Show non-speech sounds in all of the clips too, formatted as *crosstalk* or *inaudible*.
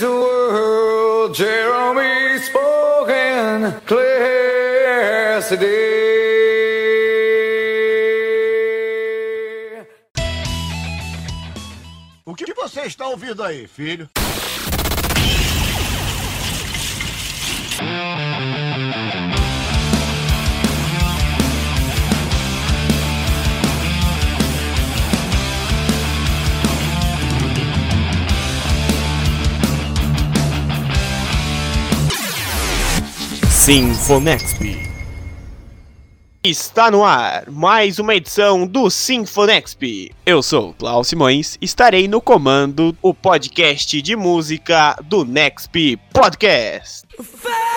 these words, Jeremy spoken clear O que você está ouvindo aí, filho? Sinfonexp. Está no ar mais uma edição do Sinfonexp. Eu sou Klaus Simões, estarei no comando o podcast de música do Nexp Podcast. Jesus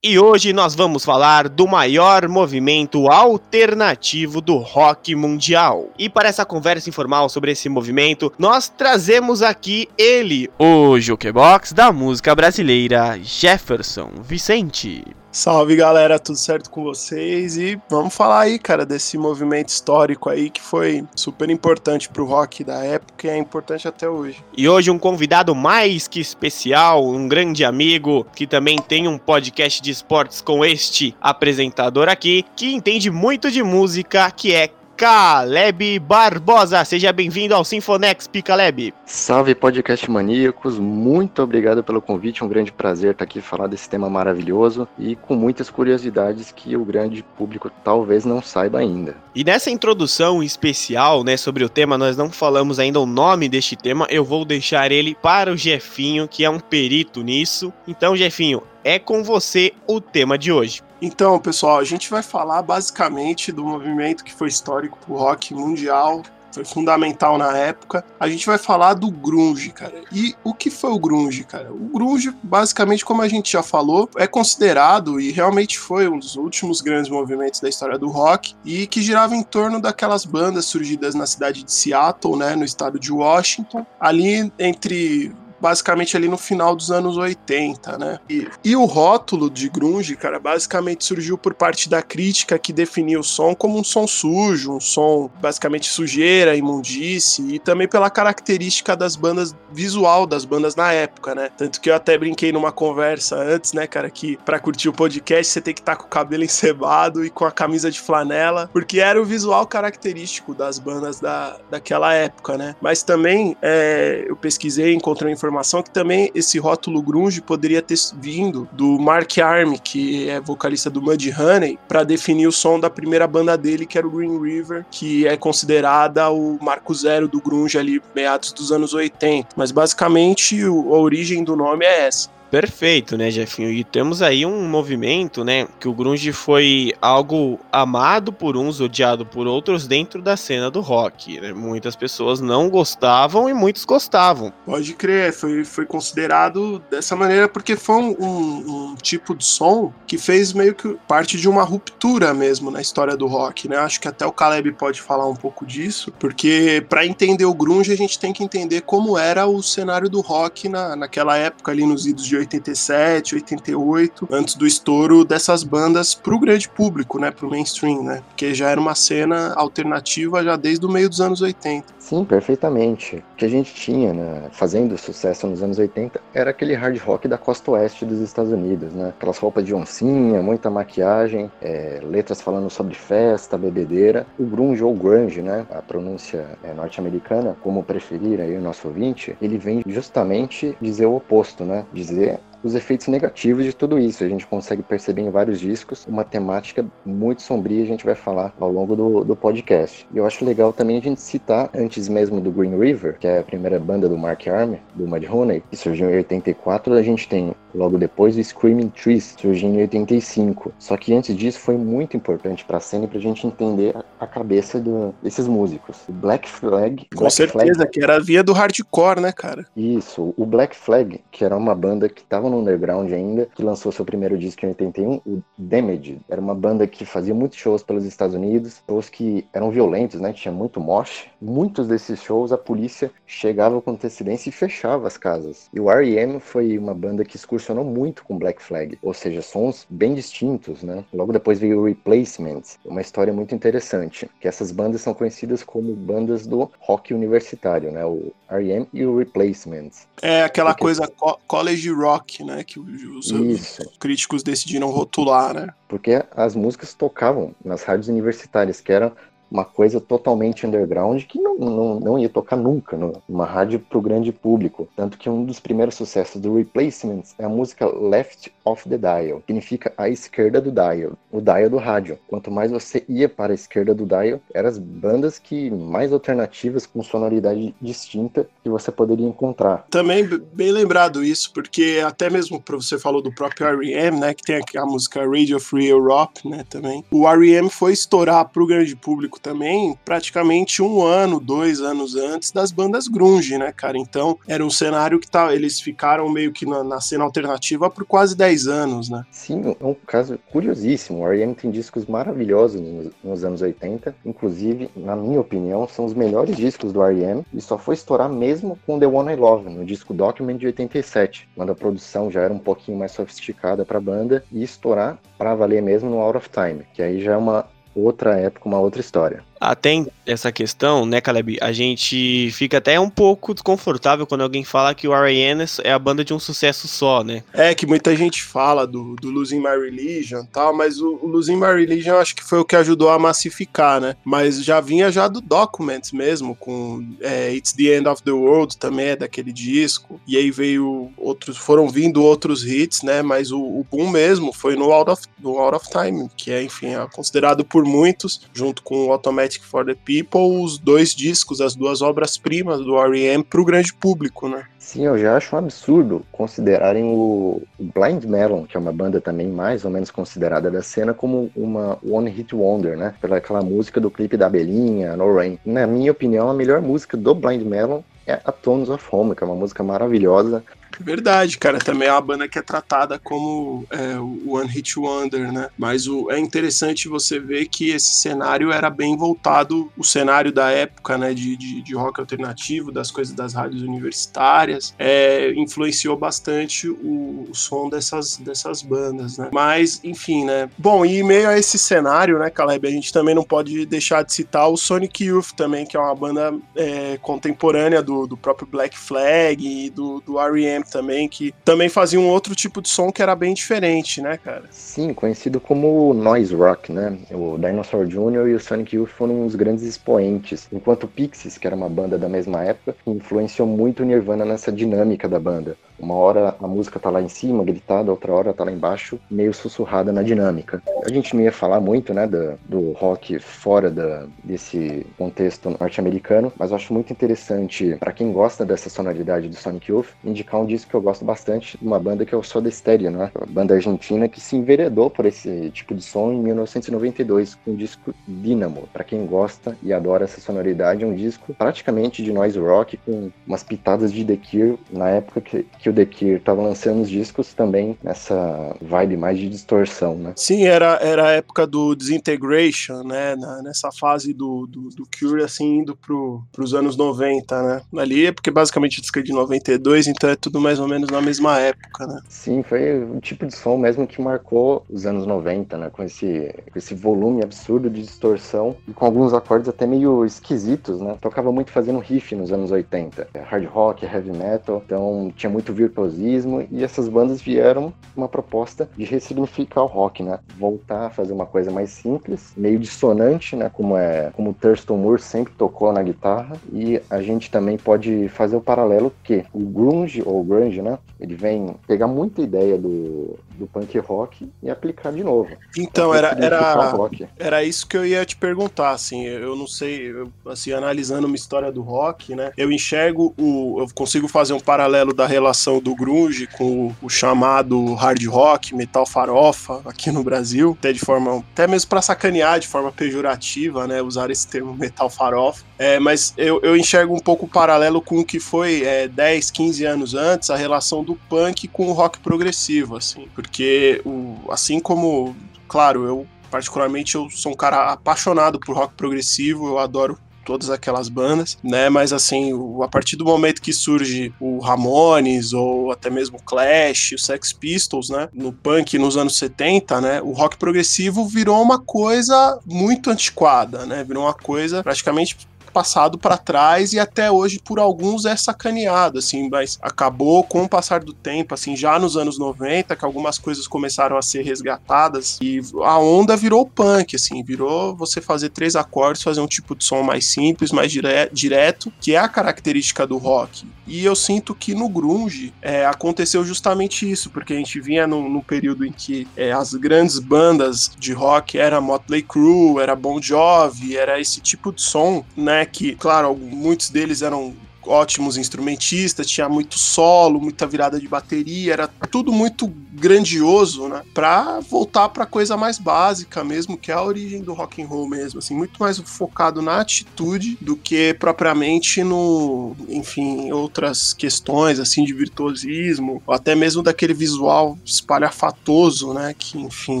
E hoje nós vamos falar do maior movimento alternativo do rock mundial. E para essa conversa informal sobre esse movimento, nós trazemos aqui ele, o jukebox da música brasileira, Jefferson Vicente. Salve galera, tudo certo com vocês? E vamos falar aí, cara, desse movimento histórico aí que foi super importante pro rock da época e é importante até hoje. E hoje um convidado mais que especial, um grande amigo que também tem um podcast de esportes com este apresentador aqui, que entende muito de música, que é Caleb Barbosa. Seja bem-vindo ao Sinfonexp, Caleb. Salve podcast maníacos, muito obrigado pelo convite, um grande prazer estar aqui falar desse tema maravilhoso e com muitas curiosidades que o grande público talvez não saiba ainda. E nessa introdução especial, né, sobre o tema, nós não falamos ainda o nome deste tema, eu vou deixar ele para o Jefinho, que é um perito nisso. Então, Jefinho, é com você o tema de hoje. Então, pessoal, a gente vai falar basicamente do movimento que foi histórico pro rock mundial, foi fundamental na época. A gente vai falar do grunge, cara. E o que foi o grunge, cara? O grunge, basicamente, como a gente já falou, é considerado e realmente foi um dos últimos grandes movimentos da história do rock e que girava em torno daquelas bandas surgidas na cidade de Seattle, né, no estado de Washington, ali entre basicamente ali no final dos anos 80, né? E, e, o rótulo de grunge, cara, basicamente surgiu por parte da crítica que definia o som como um som sujo, um som basicamente sujeira, imundice, e também pela característica das bandas, visual das bandas na época, né? Tanto que eu até brinquei numa conversa antes, né, cara, que para curtir o podcast você tem que estar tá com o cabelo encebado e com a camisa de flanela, porque era o visual característico das bandas da, daquela época, né? Mas também é, eu pesquisei, encontrei informação que também esse rótulo grunge poderia ter vindo do Mark Arm, que é vocalista do Mudhoney, para definir o som da primeira banda dele, que era o Green River, que é considerada o marco zero do grunge ali, meados dos anos 80. Mas basicamente a origem do nome é essa. Perfeito, né, Jefinho? E temos aí um movimento, né, que o grunge foi algo amado por uns, odiado por outros dentro da cena do rock. Né? Muitas pessoas não gostavam e muitos gostavam. Pode crer, foi, foi considerado dessa maneira porque foi um, um, um tipo de som que fez meio que parte de uma ruptura mesmo na história do rock, né? Acho que até o Caleb pode falar um pouco disso, porque para entender o grunge a gente tem que entender como era o cenário do rock na, naquela época ali nos idos de 87, 88, antes do estouro dessas bandas pro grande público, né, pro mainstream, né? Porque já era uma cena alternativa já desde o meio dos anos 80. Sim, perfeitamente. Que a gente tinha, né, fazendo sucesso nos anos 80 era aquele hard rock da costa oeste dos Estados Unidos, né? Aquelas roupas de oncinha, muita maquiagem, é, letras falando sobre festa, bebedeira. O grunge ou grunge, né, a pronúncia é, norte-americana, como preferir aí o nosso ouvinte, ele vem justamente dizer o oposto, né? Dizer os efeitos negativos de tudo isso. A gente consegue perceber em vários discos uma temática muito sombria, a gente vai falar ao longo do, do podcast. E eu acho legal também a gente citar, antes mesmo do Green River, que é a primeira banda do Mark Arm, do Mudhoney, que surgiu em 84, a gente tem Logo depois, o Screaming Trees surgiu em 85. Só que antes disso foi muito importante para a cena e para a gente entender a cabeça do, desses músicos. O Black Flag. Com Black certeza, Flag, que era a via do hardcore, né, cara? isso, o Black Flag, que era uma banda que estava no underground ainda, que lançou seu primeiro disco em 81, o Damaged. Era uma banda que fazia muitos shows pelos Estados Unidos, shows que eram violentos, né? Tinha muito mosh. Muitos desses shows a polícia chegava com antecedência e fechava as casas. E o R.E.M. foi uma banda que excursionou muito com Black Flag, ou seja, sons bem distintos, né? Logo depois veio o Replacements, uma história muito interessante, que essas bandas são conhecidas como bandas do rock universitário, né? O R.E.M. e o Replacements. É aquela Porque- coisa co- college rock, né? Que os, Isso. críticos decidiram rotular, né? porque as músicas tocavam nas rádios universitárias, que era uma coisa totalmente underground que não, não, não ia tocar nunca numa rádio para o grande público. Tanto que um dos primeiros sucessos do Replacements é a música Left of the Dial, significa a esquerda do dial, o dial do rádio. Quanto mais você ia para a esquerda do dial, eram as bandas que mais alternativas com sonoridade distinta que você poderia encontrar. Também bem lembrado isso, porque até mesmo você falou do próprio R.E.M., né, que tem a música Radio Free Europe, né, também. O R.E.M. foi estourar pro grande público também praticamente um ano, dois anos antes das bandas grunge, né, cara? Então, era um cenário que tá, eles ficaram meio que na, na cena alternativa por quase 10 anos, né? Sim, é um caso curiosíssimo. O R.E.M. tem discos maravilhosos nos, nos anos 80. Inclusive, na minha opinião, são os melhores discos do R.E.M. E só foi estourar mesmo com The One I Love, no disco Document de 87, quando a produção já era um pouquinho mais sofisticada para a banda, e estourar para valer mesmo no Out of Time, que aí já é uma outra época, uma outra história. Até essa questão, né, Caleb? A gente fica até um pouco desconfortável quando alguém fala que o R.A.N. é a banda de um sucesso só, né? É que muita gente fala do, do Losing My Religion e tal, mas o, o Losing My Religion acho que foi o que ajudou a massificar, né? Mas já vinha já do Documents mesmo, com é, It's the End of the World também é daquele disco. E aí veio outros, foram vindo outros hits, né? Mas o, o boom mesmo foi no Out of, no Out of Time, que é, enfim, é considerado por muitos, junto com o Automatic for the People, os dois discos, as duas obras-primas do R.E.M. pro grande público, né? Sim, eu já acho um absurdo considerarem o o Blind Melon, que é uma banda também mais ou menos considerada da cena, como uma One Hit Wonder, né? Pela aquela música do clipe da Abelhinha, No Rain. Na minha opinião, a melhor música do Blind Melon é a Tones of Home, que é uma música maravilhosa. Verdade, cara. Também é uma banda que é tratada como é, o One Hit Wonder, né? Mas o, é interessante você ver que esse cenário era bem voltado, o cenário da época, né? De, de, de rock alternativo, das coisas das rádios universitárias, é, influenciou bastante o, o som dessas, dessas bandas, né? Mas, enfim, né? Bom, e meio a esse cenário, né, Caleb, a gente também não pode deixar de citar o Sonic Youth também, que é uma banda é, contemporânea do, do próprio Black Flag e do, do R.E.M. também, que também fazia um outro tipo de som que era bem diferente, né, cara? Sim, conhecido como noise rock, né? O Dinosaur Jr. e o Sonic Youth foram os grandes expoentes, enquanto o Pixies, que era uma banda da mesma época, influenciou muito o Nirvana nessa dinâmica da banda. Uma hora a música tá lá em cima, gritada, outra hora tá lá embaixo, meio sussurrada na dinâmica. A gente não ia falar muito, né, do, do rock fora da, desse contexto norte-americano, mas eu acho muito interessante, para quem gosta dessa sonoridade do Sonic Youth, indicar um disco que eu gosto bastante, uma banda que é o Soda Stereo, né? Uma banda argentina que se enveredou por esse tipo de som em 1992, com o disco Dynamo. Para quem gosta e adora essa sonoridade, é um disco praticamente de noise rock, com umas pitadas de The Cure, na época que, que o The Cure estava lançando os discos também nessa vibe mais de distorção, né? Sim, era, era a época do Disintegration, né? na- nessa fase do, do, do Cure, assim, indo pro, pros anos 90, né? Ali é porque basicamente o disco é de 92, então é tudo mais ou menos na mesma época, né? Sim, foi o tipo de som mesmo que marcou os anos 90, né? Com esse, com esse volume absurdo de distorção e com alguns acordes até meio esquisitos, né? Tocava muito fazendo riff nos anos 80. É, Hard rock, heavy metal, então tinha muito virtuosismo e essas bandas vieram uma proposta de ressignificar o rock, né? Voltar a fazer uma coisa mais simples, meio dissonante, né? Como é, como o Thurston Moore sempre tocou na guitarra e a gente também pode fazer o paralelo que o grunge ou grunge, né? Ele vem pegar muita ideia do, do punk rock e aplicar de novo. Então, era, era, era isso que eu ia te perguntar, assim, eu não sei, eu, assim, analisando uma história do rock, né, eu enxergo o, eu consigo fazer um paralelo da relação do grunge com o, o chamado hard rock, metal farofa, aqui no Brasil, até de forma, até mesmo pra sacanear, de forma pejorativa, né, usar esse termo *laughs* metal farofa, é, mas eu, eu enxergo um pouco o paralelo com o que foi é, 10, 15 anos antes, a relação do punk com o rock progressivo, assim, porque o, assim como, claro, eu particularmente eu sou um cara apaixonado por rock progressivo, eu adoro todas aquelas bandas, né? Mas assim, a partir do momento que surge o Ramones ou até mesmo o Clash, o Sex Pistols, né? No punk nos anos 70, né? O rock progressivo virou uma coisa muito antiquada, né? Virou uma coisa praticamente passado para trás e até hoje por alguns é sacaneado, assim, mas acabou com o passar do tempo, assim, já nos anos 90, que algumas coisas começaram a ser resgatadas e a onda virou punk, assim, virou você fazer três acordes, fazer um tipo de som mais simples, mais dire direto, que é a característica do rock. E eu sinto que no grunge é, aconteceu justamente isso, porque a gente vinha num, num período em que é, as grandes bandas de rock era Motley Crue, era Bon Jovi, era esse tipo de som, né? Que, claro, muitos deles eram ótimos instrumentistas, tinha muito solo, muita virada de bateria, era tudo muito grandioso, né? Pra voltar pra coisa mais básica mesmo, que é a origem do rock and roll mesmo, assim, muito mais focado na atitude do que propriamente no, enfim, outras questões assim de virtuosismo, ou até mesmo daquele visual espalhafatoso, né, que enfim,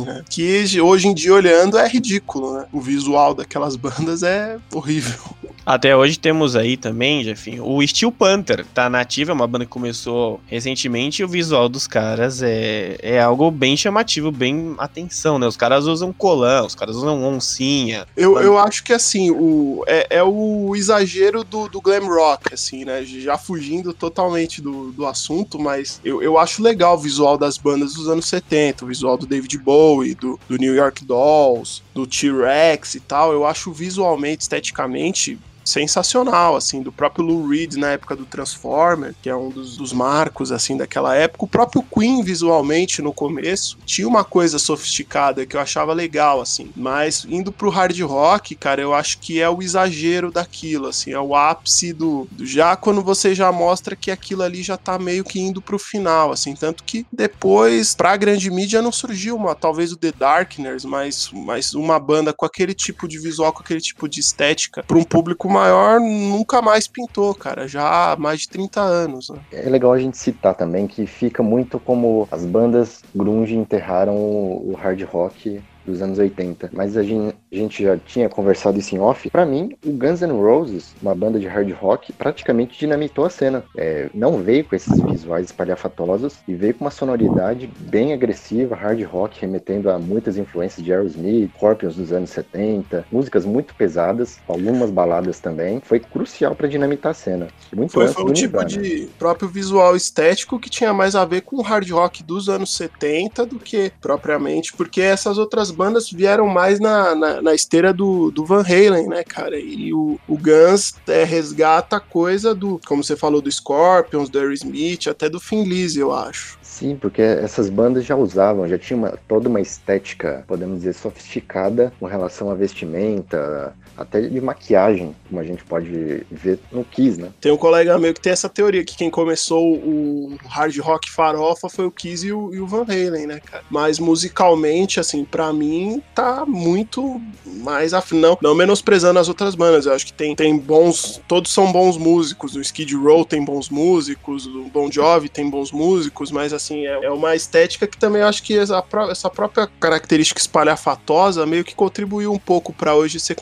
né, que hoje em dia olhando é ridículo, né? O visual daquelas *laughs* bandas é horrível. Até hoje temos aí também, Jefinho, o Steel Panther, tá nativa, é uma banda que começou recentemente e o visual dos caras é, é algo bem chamativo, bem atenção, né? Os caras usam colã, os caras usam oncinha. Eu, eu acho que assim, o, é, é o exagero do, do glam rock, assim, né? Já fugindo totalmente do, do assunto, mas eu, eu acho legal o visual das bandas dos anos 70, o visual do David Bowie, do, do New York Dolls, do T-Rex e tal. Eu acho visualmente, esteticamente, sensacional, assim, do próprio Lou Reed na época do Transformer, que é um dos, dos marcos, assim, daquela época. O próprio Queen, visualmente, no começo, tinha uma coisa sofisticada que eu achava legal, assim, mas indo pro hard rock, cara, eu acho que é o exagero daquilo, assim, é o ápice do, do já quando você já mostra que aquilo ali já tá meio que indo pro final, assim, tanto que depois, pra grande mídia, não surgiu uma, talvez o The Darkness, mas, mas uma banda com aquele tipo de visual, com aquele tipo de estética, pra um público maior nunca mais pintou, cara, já há mais de 30 anos, né? É legal a gente citar também que fica muito como as bandas grunge enterraram o o hard rock dos anos 80. Mas a gen- a gente já tinha conversado isso em off. Pra mim, o Guns N' Roses, uma banda de hard rock, praticamente dinamitou a cena. É, não veio com esses visuais espalhafatosos e veio com uma sonoridade bem agressiva, hard rock, remetendo a muitas influências de Aerosmith, Scorpions dos anos 70, músicas muito pesadas, algumas baladas também. Foi crucial pra dinamitar a cena. Muito Foi, foi um tipo Nirvana. de próprio visual estético que tinha mais a ver com o hard rock dos anos 70 do que propriamente, porque essas outras bandas vieram mais na, na, na esteira do, do Van Halen, né, cara? E o, o Guns é, resgata a coisa do, como você falou, do Scorpions, do Aerosmith, até do Lizzy, eu acho. Sim, porque essas bandas já usavam, já tinha uma- toda uma estética, podemos dizer, sofisticada com relação à vestimenta, até de maquiagem, como a gente pode ver no Kiss, né? Tem um colega meu que tem essa teoria, que quem começou o hard rock farofa foi o Kiss e o, e o Van Halen, né, cara? Mas musicalmente, assim, pra mim, tá muito mais af... não, não menosprezando as outras bandas. Eu acho que tem, tem bons. Todos são bons músicos. O Skid Row tem bons músicos, o Bon Jovi tem bons músicos, mas assim, é, é uma estética que também acho que essa, essa própria característica espalhafatosa meio que contribuiu um pouco pra hoje ser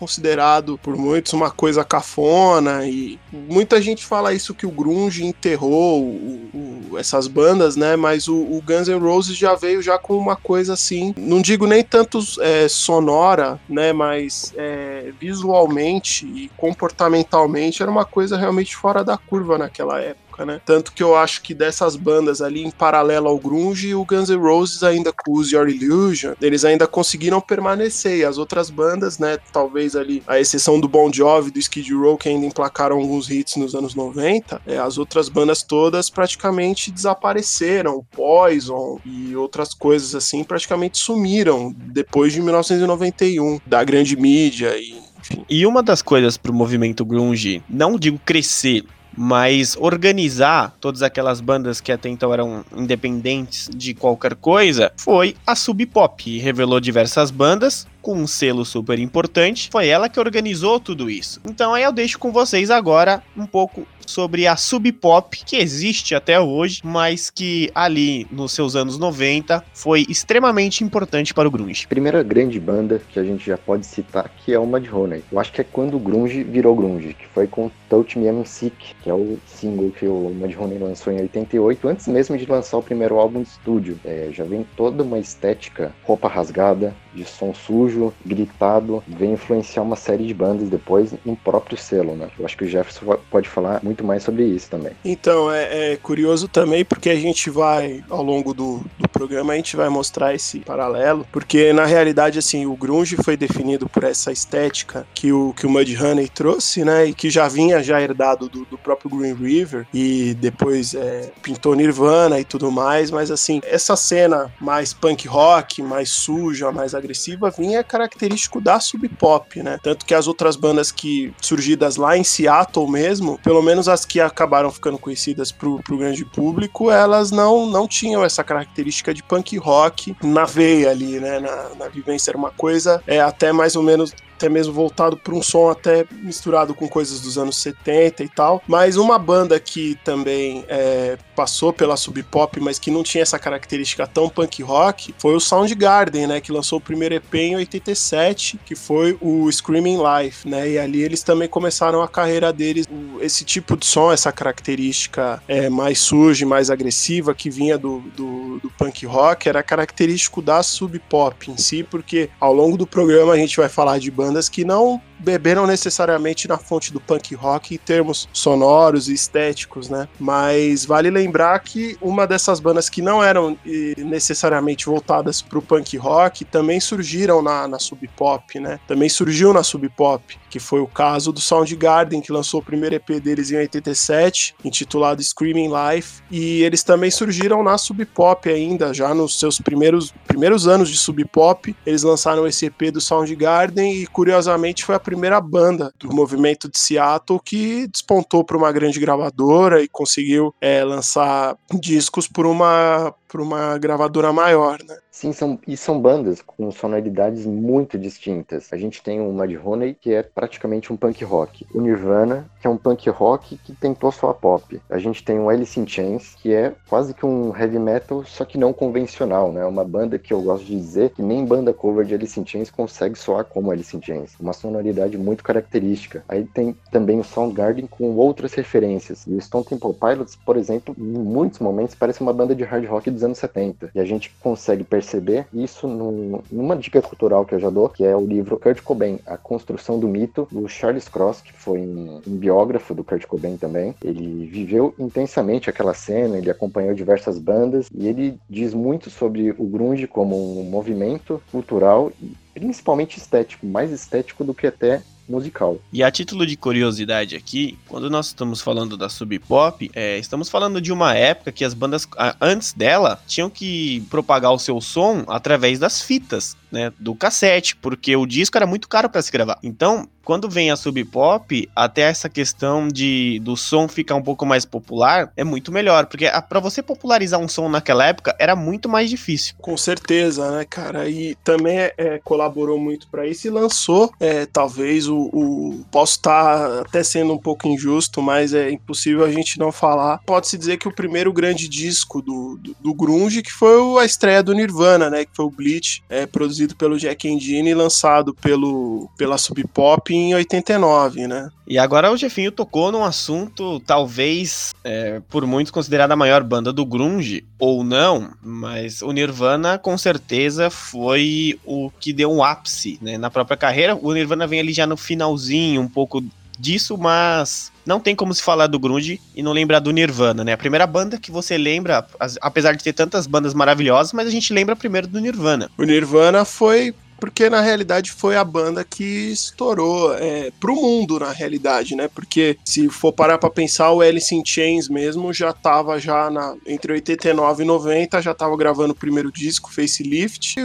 considerado por muitos uma coisa cafona e muita gente fala isso que o grunge enterrou o- o- essas bandas, né? Mas o, o Guns N' Roses já veio já com uma coisa assim, não digo nem tanto é, sonora, né? Mas é, visualmente e comportamentalmente era uma coisa realmente fora da curva naquela época época, né? Tanto que eu acho que dessas bandas ali, em paralelo ao grunge, o Guns N' Roses ainda com Use Your Illusion, eles ainda conseguiram permanecer. E as outras bandas, né, talvez ali, a exceção do Bon Jovi, do Skid Row, que ainda emplacaram alguns hits nos anos 90, é, as outras bandas todas praticamente desapareceram. Poison e outras coisas assim praticamente sumiram depois de 1991, da grande mídia e. E uma das coisas pro movimento grunge, não digo crescer, mas organizar todas aquelas bandas que até então eram independentes de qualquer coisa foi a Sub Pop, revelou diversas bandas com um selo super importante. Foi ela que organizou tudo isso. Então aí eu deixo com vocês agora um pouco sobre a Sub Pop, que existe até hoje, mas que ali nos seus anos 90 foi extremamente importante para o grunge. Primeira grande banda que a gente já pode citar que é o Mudhoney. Eu acho que é quando o grunge virou grunge, que foi com Touch Me I'm Sick, que é o single que o Mudhoney lançou em 88, antes mesmo de lançar o primeiro álbum de estúdio. É, já vem toda uma estética, roupa rasgada, de som sujo, gritado, vem influenciar uma série de bandas depois no próprio selo, né? Eu acho que o Jefferson pode falar muito mais sobre isso também. Então, é, é curioso também porque a gente vai, ao longo do, do programa, a gente vai mostrar esse paralelo, porque na realidade, assim, o grunge foi definido por essa estética que o, que o Mudhoney trouxe, né? E que já vinha já herdado do, do próprio Green River e depois é, pintou Nirvana e tudo mais, mas assim, essa cena mais punk rock, mais suja, mais agressiva, vinha característico da sub pop, né? Tanto que as outras bandas que surgidas lá em Seattle mesmo, pelo menos as que acabaram ficando conhecidas pro, pro grande público, elas não, não tinham essa característica de punk rock na veia ali, né? Na, na vivência era uma coisa é até mais ou menos até mesmo voltado para um som até misturado com coisas dos anos 70 e tal. Mas uma banda que também é, passou pela sub pop, mas que não tinha essa característica tão punk rock, foi o Soundgarden, né? Que lançou o primeiro EP em 87, que foi o Screaming Life, né? E ali eles também começaram a carreira deles. Esse tipo de som, essa característica é, mais suja, mais agressiva que vinha do, do, do punk rock, era característico da sub pop em si, porque ao longo do programa a gente vai falar de bandas que não beberam necessariamente na fonte do punk rock em termos sonoros e estéticos, né? Mas vale lembrar que uma dessas bandas que não eram necessariamente voltadas para o punk rock também surgiram na, na sub pop, né? Também surgiu na sub pop, que foi o caso do Soundgarden, que lançou o primeiro EP deles em 87, intitulado Screaming Life, e eles também surgiram na sub pop ainda, já nos seus primeiros, primeiros anos de sub pop, eles lançaram esse EP do Soundgarden e curiosamente foi a primeira banda do movimento de Seattle que despontou para uma grande gravadora e conseguiu é, lançar discos por uma por uma gravadora maior, né? Sim, são, e são bandas com sonoridades muito distintas. A gente tem o Mudhoney, que é praticamente um punk rock. O Nirvana, que é um punk rock que tentou só a pop. A gente tem o Alice in Chains, que é quase que um heavy metal, só que não convencional, né? Uma banda que eu gosto de dizer que nem banda cover de Alice in Chains consegue soar como Alice in Chains. Uma sonoridade muito característica. Aí tem também o Soundgarden com outras referências. E o Stone Temple Pilots, por exemplo, em muitos momentos parece uma banda de hard rock dos anos 70. E a gente consegue perceber isso num, numa dica cultural que eu já dou, que é o livro Kurt Cobain, A Construção do Mito, do Charles Cross, que foi um, um biógrafo do Kurt Cobain também. Ele viveu intensamente aquela cena, ele acompanhou diversas bandas e ele diz muito sobre o grunge como um movimento cultural e principalmente estético, mais estético do que até musical. E a título de curiosidade aqui, quando nós estamos falando da sub pop, é, estamos falando de uma época que as bandas antes dela tinham que propagar o seu som através das fitas né, do cassete, porque o disco era muito caro para se gravar. Então, quando vem a sub pop, até essa questão de do som ficar um pouco mais popular é muito melhor, porque para você popularizar um som naquela época era muito mais difícil. Com certeza, né, cara? E também é, colaborou muito para isso e lançou, é, talvez o, o posso estar tá até sendo um pouco injusto, mas é impossível a gente não falar. Pode se dizer que o primeiro grande disco do, do, do grunge que foi a estreia do Nirvana, né, que foi o Bleach, é, produzido produzido pelo Jack Endine e lançado pelo, pela Sub Pop em 89, né? E agora o Jefinho tocou num assunto, talvez é, por muitos considerada a maior banda do grunge, ou não, mas o Nirvana com certeza foi o que deu um ápice né, na própria carreira. O Nirvana vem ali já no finalzinho, um pouco disso, mas não tem como se falar do grunge e não lembrar do Nirvana, né? A primeira banda que você lembra, apesar de ter tantas bandas maravilhosas, mas a gente lembra primeiro do Nirvana. O Nirvana foi porque na realidade foi a banda que estourou é, pro mundo na realidade, né? Porque se for parar pra pensar, o Alice in Chains mesmo já tava já na, entre 89 e 90, já tava gravando o primeiro disco, Facelift,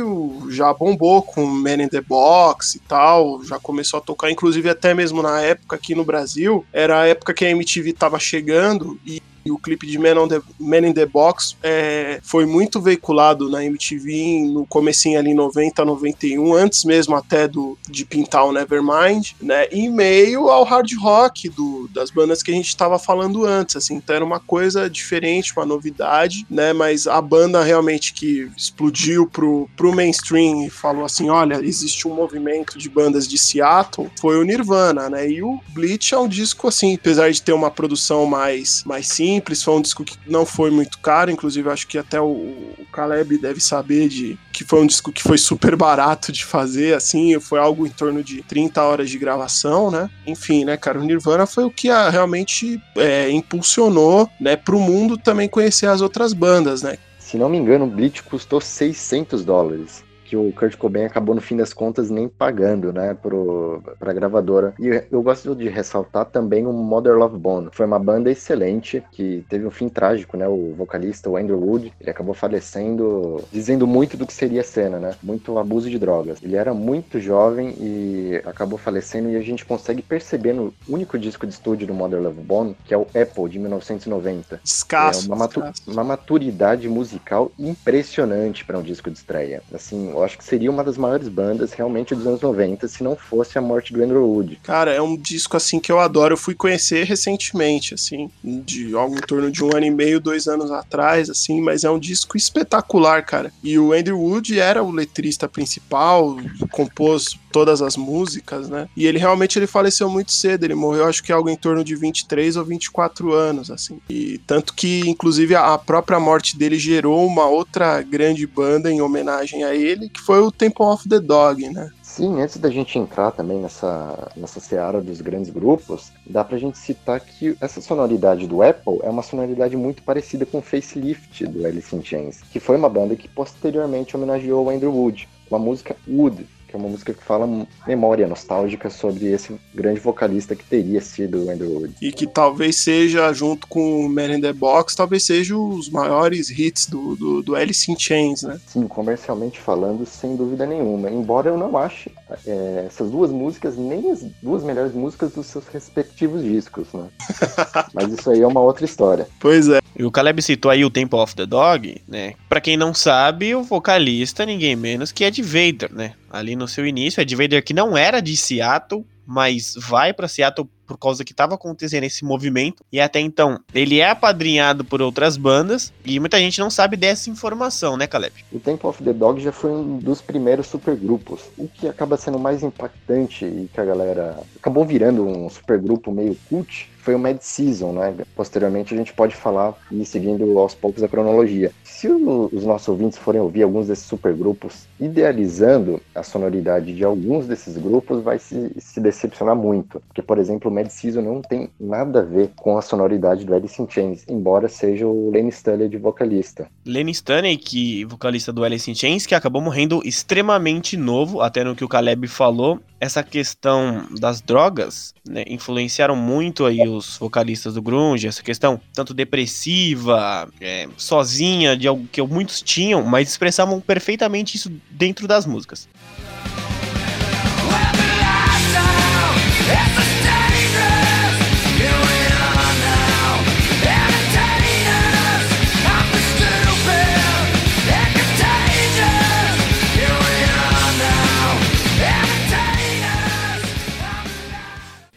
já bombou com Man in the Box e tal, já começou a tocar, inclusive até mesmo na época aqui no Brasil, era a época que a MTV tava chegando e e o clipe de Man, the, Man in the Box é, foi muito veiculado na MTV no comecinho ali 90, 91, antes mesmo até do, de pintar o Nevermind, né? Em meio ao hard rock do, das bandas que a gente estava falando antes, assim, então era uma coisa diferente, uma novidade, né? Mas a banda realmente que explodiu pro, pro mainstream e falou assim, olha, existe um movimento de bandas de Seattle, foi o Nirvana, né? E o Bleach é um disco assim, apesar de ter uma produção mais, mais simples, foi um disco que não foi muito caro, inclusive acho que até o, o Caleb deve saber de que foi um disco que foi super barato de fazer, assim, foi algo em torno de 30 horas de gravação, né? Enfim, né, cara, o Nirvana foi o que a, realmente é, impulsionou, né, pro mundo também conhecer as outras bandas, né? Se não me engano, o Bleach custou 600 dólares. Que o Kurt Cobain acabou, no fim das contas, nem pagando, né, pro, pra gravadora. E eu gosto de ressaltar também o Mother Love Bone. Foi uma banda excelente, que teve um fim trágico, né, o vocalista, o Andrew Wood, ele acabou falecendo, dizendo muito do que seria a cena, né, muito abuso de drogas. Ele era muito jovem e acabou falecendo, e a gente consegue perceber no único disco de estúdio do Mother Love Bone, que é o Apple, de 1990. Escasso. É uma, matu- escasso. uma maturidade musical impressionante para um disco de estreia. Assim, eu acho que seria uma das maiores bandas realmente dos anos 90 se não fosse a morte do Andrew Wood. Cara, é um disco assim que eu adoro. Eu fui conhecer recentemente, assim, de algo em torno de um ano e meio, dois anos atrás, assim, mas é um disco espetacular, cara. E o Andrew Wood era o letrista principal, compôs todas as músicas, né? E ele realmente ele faleceu muito cedo. Ele morreu, acho que algo em torno de 23 ou 24 anos, assim. E tanto que, inclusive, a própria morte dele gerou uma outra grande banda em homenagem a ele, que foi o Temple of the Dog, né? Sim, antes da gente entrar também nessa, nessa seara dos grandes grupos, dá pra gente citar que essa sonoridade do Apple é uma sonoridade muito parecida com o Facelift do Alice in Chains, que foi uma banda que posteriormente homenageou o Andrew Wood, com a música Wood, que é uma música que fala memória nostálgica sobre esse grande vocalista que teria sido o Andrew Wood. e que talvez seja, junto com o Man in the Box, talvez seja os maiores hits do, do, do Alice in Chains, né? Sim, comercialmente falando, sem dúvida nenhuma. Embora eu não ache é, essas duas músicas nem as duas melhores músicas dos seus respectivos discos, né? *laughs* Mas isso aí é uma outra história. Pois é. E o Caleb citou aí o Temple of the Dog, né? Pra quem não sabe, o vocalista, ninguém menos que Ed Vader, né? Ali no seu início, Ed Vader que não era de Seattle, mas vai pra Seattle por causa que tava acontecendo esse movimento. E até então, ele é apadrinhado por outras bandas e muita gente não sabe dessa informação, né, Caleb? O Temple of the Dog já foi um dos primeiros supergrupos. O que acaba sendo mais impactante e que a galera acabou virando um supergrupo meio cult foi o Mad Season, né? Posteriormente a gente pode falar e seguindo aos poucos a cronologia. Se os nossos ouvintes forem ouvir alguns desses supergrupos idealizando a sonoridade de alguns desses grupos, vai se, se decepcionar muito. Porque, por exemplo, o Mad Season não tem nada a ver com a sonoridade do Alice in Chains, embora seja o Lenny Stully de vocalista. Lenny Stanley, que vocalista do Alice in Chains, que acabou morrendo extremamente novo, até no que o Caleb falou. Essa questão das drogas, né, influenciaram muito aí os vocalistas do grunge, essa questão tanto depressiva, é, sozinha, de algo que muitos tinham, mas expressavam perfeitamente isso dentro das músicas.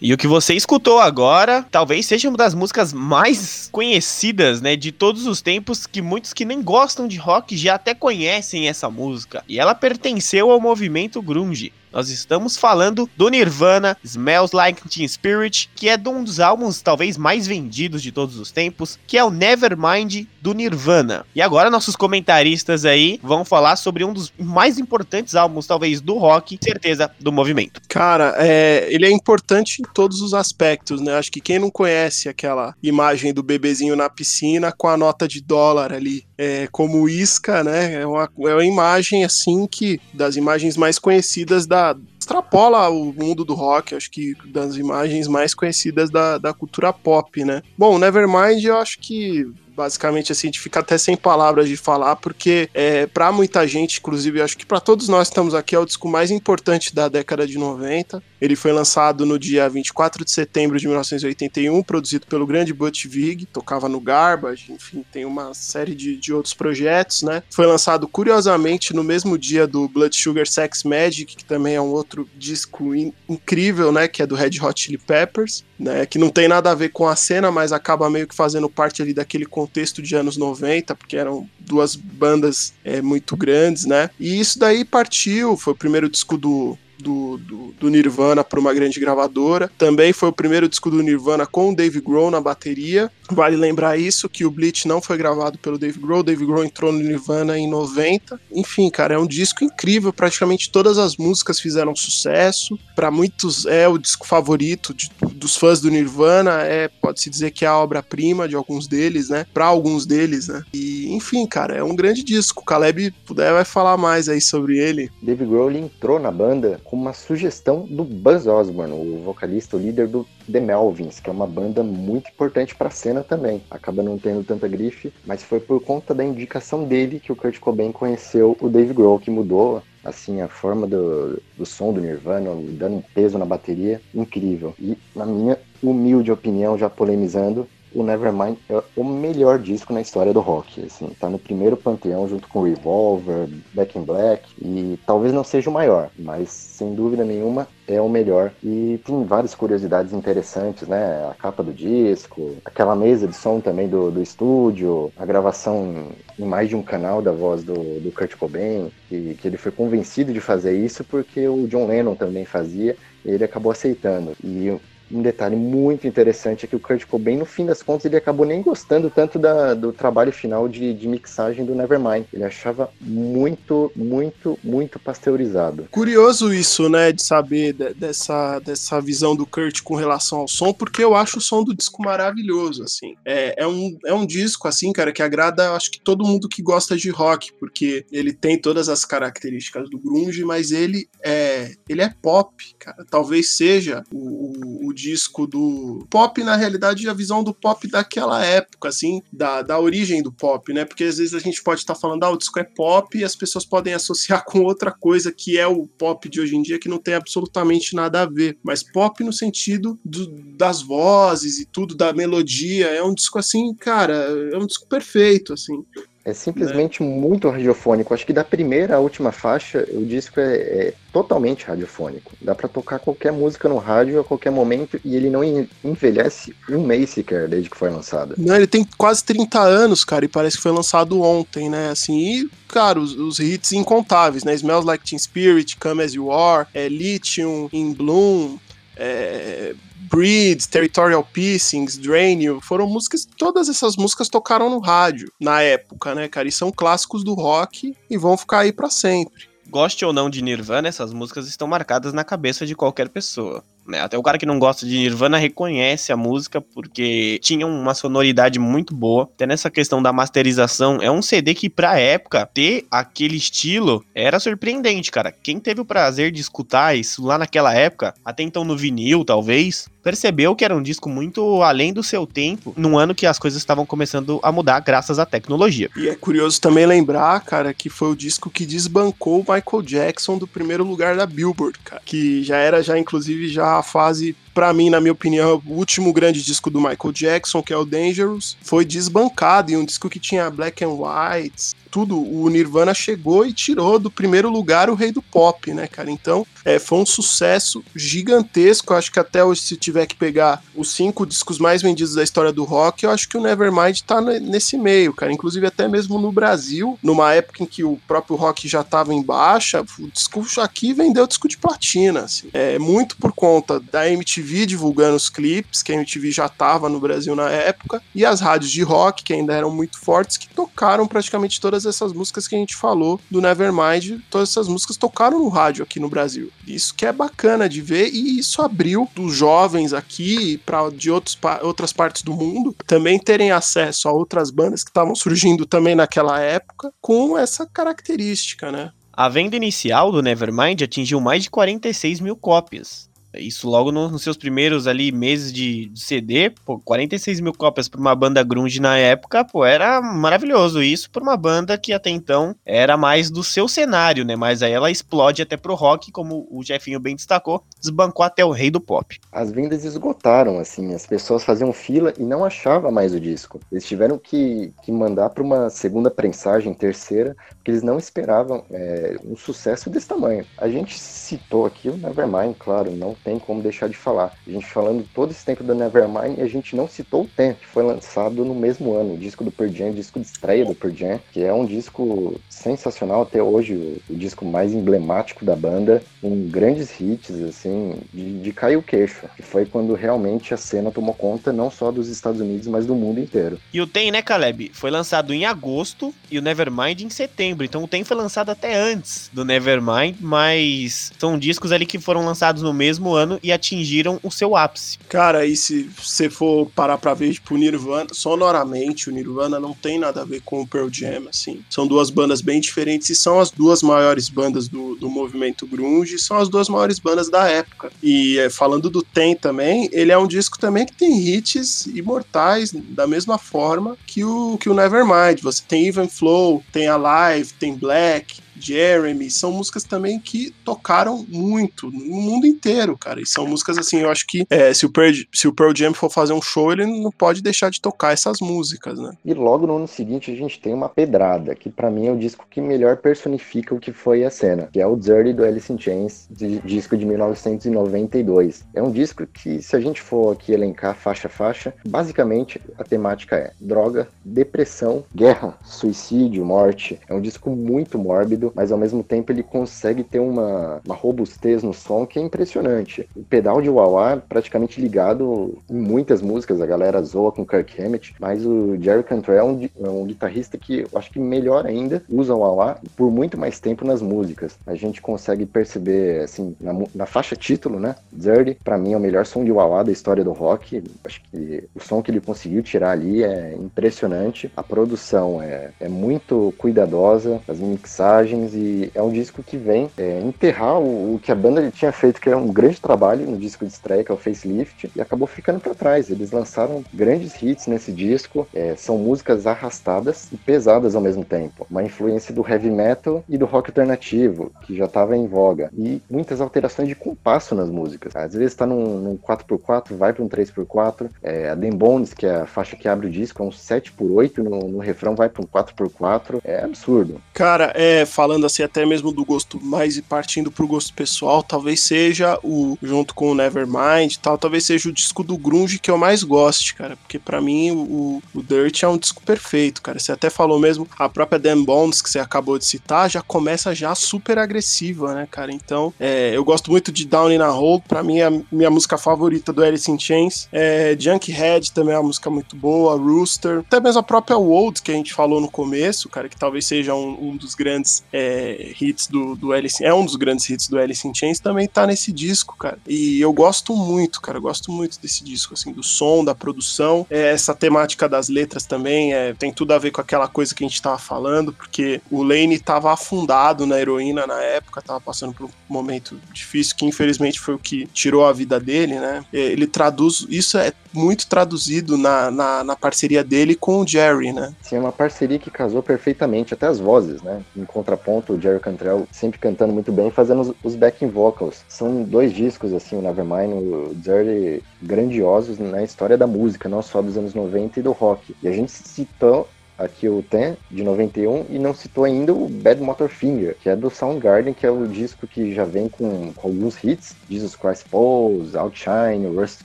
E o que você escutou agora, talvez seja uma das músicas mais conhecidas, né, de todos os tempos, que muitos que nem gostam de rock já até conhecem essa música. E ela pertenceu ao movimento grunge. Nós estamos falando do Nirvana, Smells Like Teen Spirit, que é de um dos álbuns talvez mais vendidos de todos os tempos, que é o Nevermind do Nirvana. E agora nossos comentaristas aí vão falar sobre um dos mais importantes álbuns talvez do rock, certeza do movimento. Cara, é, ele é importante em todos os aspectos, né? Acho que quem não conhece aquela imagem do bebezinho na piscina com a nota de dólar ali é, como isca, né? É uma, é uma imagem assim que das imagens mais conhecidas da extrapola o mundo do rock, acho que das imagens mais conhecidas da, da cultura pop, né? Bom, Nevermind eu acho que basicamente assim, a gente fica até sem palavras de falar, porque é, para muita gente, inclusive, acho que para todos nós que estamos aqui, é o disco mais importante da década de 90. Ele foi lançado no dia 24 de setembro de 1981, produzido pelo grande Butch Vig, tocava no Garbage, enfim, tem uma série de, de outros projetos, né? Foi lançado, curiosamente, no mesmo dia do Blood Sugar Sex Magic, que também é um outro disco in incrível, né? Que é do Red Hot Chili Peppers, né? Que não tem nada a ver com a cena, mas acaba meio que fazendo parte ali daquele contexto de anos 90, porque eram duas bandas é, muito grandes, né? E isso daí partiu, foi o primeiro disco do, do, do, do Nirvana para uma grande gravadora. Também foi o primeiro disco do Nirvana com o Dave Grohl na bateria. Vale lembrar isso, que o Bleach não foi gravado pelo Dave Grohl. O Dave Grohl entrou no Nirvana em 90. Enfim, cara, é um disco incrível. Praticamente todas as músicas fizeram sucesso. Para muitos é o disco favorito de, dos fãs do Nirvana. É, pode-se dizer que é a obra-prima de alguns deles, né? Para alguns deles, né? E, enfim, cara, é um grande disco. O Caleb puder vai falar mais aí sobre ele. Dave Grohl entrou na banda uma sugestão do Buzz Osborne, o vocalista, o líder do The Melvins, que é uma banda muito importante para a cena também. Acaba não tendo tanta grife, mas foi por conta da indicação dele que o Kurt Cobain conheceu o Dave Grohl, que mudou assim a forma do, do som do Nirvana, dando um peso na bateria, incrível. E na minha humilde opinião, já polemizando, o Nevermind é o melhor disco na história do rock, assim, tá no primeiro panteão junto com Revolver, Back in Black, e talvez não seja o maior, mas sem dúvida nenhuma é o melhor. E tem várias curiosidades interessantes, né? A capa do disco, aquela mesa de som também do, do estúdio, a gravação em mais de um canal da voz do, do Kurt Cobain, que, que ele foi convencido de fazer isso porque o John Lennon também fazia, ele acabou aceitando. E um detalhe muito interessante é que o Kurt Cobain, no fim das contas, ele acabou nem gostando tanto da, do trabalho final de, de mixagem do Nevermind. Ele achava muito, muito, muito pasteurizado. Curioso isso, né, de saber de, dessa, dessa visão do Kurt com relação ao som, porque eu acho o som do disco maravilhoso, assim. É, é, um, é um disco, assim, cara, que agrada, acho que todo mundo que gosta de rock, porque ele tem todas as características do grunge, mas ele é, ele é pop, cara. Talvez seja o, o, o disco do pop, na realidade, a visão do pop daquela época, assim, da, da origem do pop, né? Porque às vezes a gente pode estar tá falando, ah, o disco é pop e as pessoas podem associar *laughs* com outra coisa que é o pop de hoje em dia que não tem absolutamente nada a ver. Mas pop no sentido do, das vozes e tudo, da melodia, é um disco assim, cara, é um disco perfeito, assim. É simplesmente muito radiofônico. Acho que da primeira à última faixa, o disco é, é totalmente radiofônico. Dá para tocar qualquer música no rádio a qualquer momento e ele não envelhece um mês sequer desde que foi lançado. Não, ele tem quase 30 anos, cara, e parece que foi lançado ontem, né? Assim, e, cara, os, os hits incontáveis, né? Smells Like Teen Spirit, Come As You Are, é, Lithium, In Bloom, é, Breeds, Territorial Pissings, Drain You, foram músicas, todas essas músicas tocaram no rádio na época, né, cara? E são clássicos do rock e vão ficar aí para sempre. Goste ou não de Nirvana, essas músicas estão marcadas na cabeça de qualquer pessoa. Né? Até o cara que não gosta de Nirvana reconhece a música porque tinha uma sonoridade muito boa. Até nessa questão da masterização, é um CD que pra época ter aquele estilo era surpreendente, cara. Quem teve o prazer de escutar isso lá naquela época, até então no vinil, talvez, percebeu que era um disco muito além do seu tempo, num ano que as coisas estavam começando a mudar graças à tecnologia. E é curioso também lembrar, cara, que foi o disco que desbancou o Michael Jackson do primeiro lugar da Billboard, cara, que já era já inclusive já a fase pra mim, na minha opinião, o último grande disco do Michael Jackson, que é o Dangerous, foi desbancado e um disco que tinha black and white, tudo, o Nirvana chegou e tirou do primeiro lugar o rei do pop, né, cara? Então, é, foi um sucesso gigantesco. Eu acho que até hoje, se tiver que pegar os cinco discos mais vendidos da história do rock, eu acho que o Nevermind tá nesse meio, cara. Inclusive, até mesmo no Brasil, numa época em que o próprio rock já tava em baixa, o disco aqui vendeu disco de platina, assim. É muito por conta da MTV divulgando os clipes, que a MTV já tava no Brasil na época, e as rádios de rock, que ainda eram muito fortes, que tocaram praticamente todas todas essas músicas que a gente falou do Nevermind, todas essas músicas tocaram no rádio aqui no Brasil. Isso que é bacana de ver e isso abriu dos jovens aqui para de outros, outras partes do mundo também terem acesso a outras bandas que estavam surgindo também naquela época com essa característica, né? A venda inicial do Nevermind atingiu mais de 46 mil cópias. Isso logo no, nos seus primeiros ali meses de, de CD, pô, 46 mil cópias para uma banda grunge na época, pô, era maravilhoso isso para uma banda que até então era mais do seu cenário, né? Mas aí ela explode até pro rock, como o Jefinho bem destacou, desbancou até o rei do pop. As vendas esgotaram, assim, as pessoas faziam fila e não achavam mais o disco. Eles tiveram que, que mandar para uma segunda prensagem, terceira, porque eles não esperavam é, um sucesso desse tamanho. A gente citou aqui o Nevermind, claro, não tem como deixar de falar. A gente falando todo esse tempo do Nevermind, a gente não citou o Ten, que foi lançado no mesmo ano, o disco do Pearl Jam, o disco de estreia do Pearl Jam, que é um disco sensacional até hoje, o, o disco mais emblemático da banda, com grandes hits, assim, de, de cair o queixo, que foi quando realmente a cena tomou conta não só dos Estados Unidos, mas do mundo inteiro. E o Ten, né, Caleb, foi lançado em agosto e o Nevermind em setembro, então o Ten foi lançado até antes do Nevermind, mas são discos ali que foram lançados no mesmo ano e atingiram o seu ápice. Cara, e se você for parar pra ver, tipo, o Nirvana, sonoramente, o Nirvana não tem nada a ver com o Pearl Jam, assim. São duas bandas bem diferentes e são as duas maiores bandas do, do movimento grunge, são as duas maiores bandas da época. E é, falando do Tem também, ele é um disco também que tem hits imortais da mesma forma que o, que o Nevermind. Você tem Even Flow, tem Alive, tem Black, Jeremy, são músicas também que tocaram muito no mundo inteiro, cara. E são músicas assim, eu acho que é, se, o Pearl, se o Pearl Jam for fazer um show, ele não pode deixar de tocar essas músicas, né? E logo no ano seguinte a gente tem uma pedrada, que para mim é o disco que melhor personifica o que foi a cena, que é o Dirty do Alice in Chains, disco de 1992. É um disco que, se a gente for aqui elencar faixa a faixa, basicamente a temática é droga, depressão, guerra, suicídio, morte. É um disco muito mórbido, mas ao mesmo tempo ele consegue ter uma, uma robustez no som que é impressionante. O pedal de wah-wah é praticamente ligado em muitas músicas, a galera zoa com Kirk Hammett, mas o Jerry Cantrell é um, é um guitarrista que eu acho que melhor ainda usa o wah-wah por muito mais tempo nas músicas. A gente consegue perceber, assim, na, na faixa título, né? Dirty, para mim é o melhor som de wah-wah da história do rock. Acho que o som que ele conseguiu tirar ali é impressionante. A produção é, é muito cuidadosa, as mixagens e é um disco que vem é, enterrar o, o, que a banda tinha feito, que é um grande trabalho no disco de estreia, que é o Facelift, e acabou ficando para trás. Eles lançaram grandes hits nesse disco, é, são músicas arrastadas e pesadas ao mesmo tempo, uma influência do heavy metal e do rock alternativo, que já estava em voga, e muitas alterações de compasso nas músicas. Às vezes está num, num 4x4, vai para um 3x4, é, a Dem Bones, que é a faixa que abre o disco, é um 7x8, no, no refrão vai para um 4x4, é absurdo. Cara, é, falando assim até mesmo do gosto mais e partindo pro gosto pessoal, talvez seja o junto com o Nevermind, tal, talvez seja o disco do grunge que eu mais goste, cara, porque para mim o, o Dirt é um disco perfeito, cara. Você até falou mesmo a própria Dan Bones que você acabou de citar, já começa já super agressiva, né, cara? Então, é, eu gosto muito de Down in a Hole, para mim é a minha música favorita do Alice in Chains. É, Junkhead também é uma música muito boa, Rooster, até mesmo a própria World que a gente falou no começo, cara, que talvez seja um, um dos grandes é, hits do, do Alice, é um dos grandes hits do Alice in Chains, também tá nesse disco, cara. E eu gosto muito, cara, eu gosto muito desse disco, assim, do som, da produção, é, essa temática das letras também, é, tem tudo a ver com aquela coisa que a gente tava falando, porque o Lane tava afundado na heroína na época, tava passando por um momento difícil, que infelizmente foi o que tirou a vida dele, né? É, ele traduz, isso é muito traduzido na, na, na parceria dele com o Jerry, né? Sim, é uma parceria que casou perfeitamente, até as vozes, né? Em contra contraponto, o Jerry Cantrell sempre cantando muito bem, fazendo os, os backing vocals. São dois discos, assim, o Nevermind, o Dirty, grandiosos na história da música, não só dos anos 90 e do rock. E a gente citou aqui o Ten, de 91, e não citou ainda o Bad Motor Finger, que é do Soundgarden, que é o disco que já vem com, com alguns hits, Jesus Christ Pose, Outshine, Rust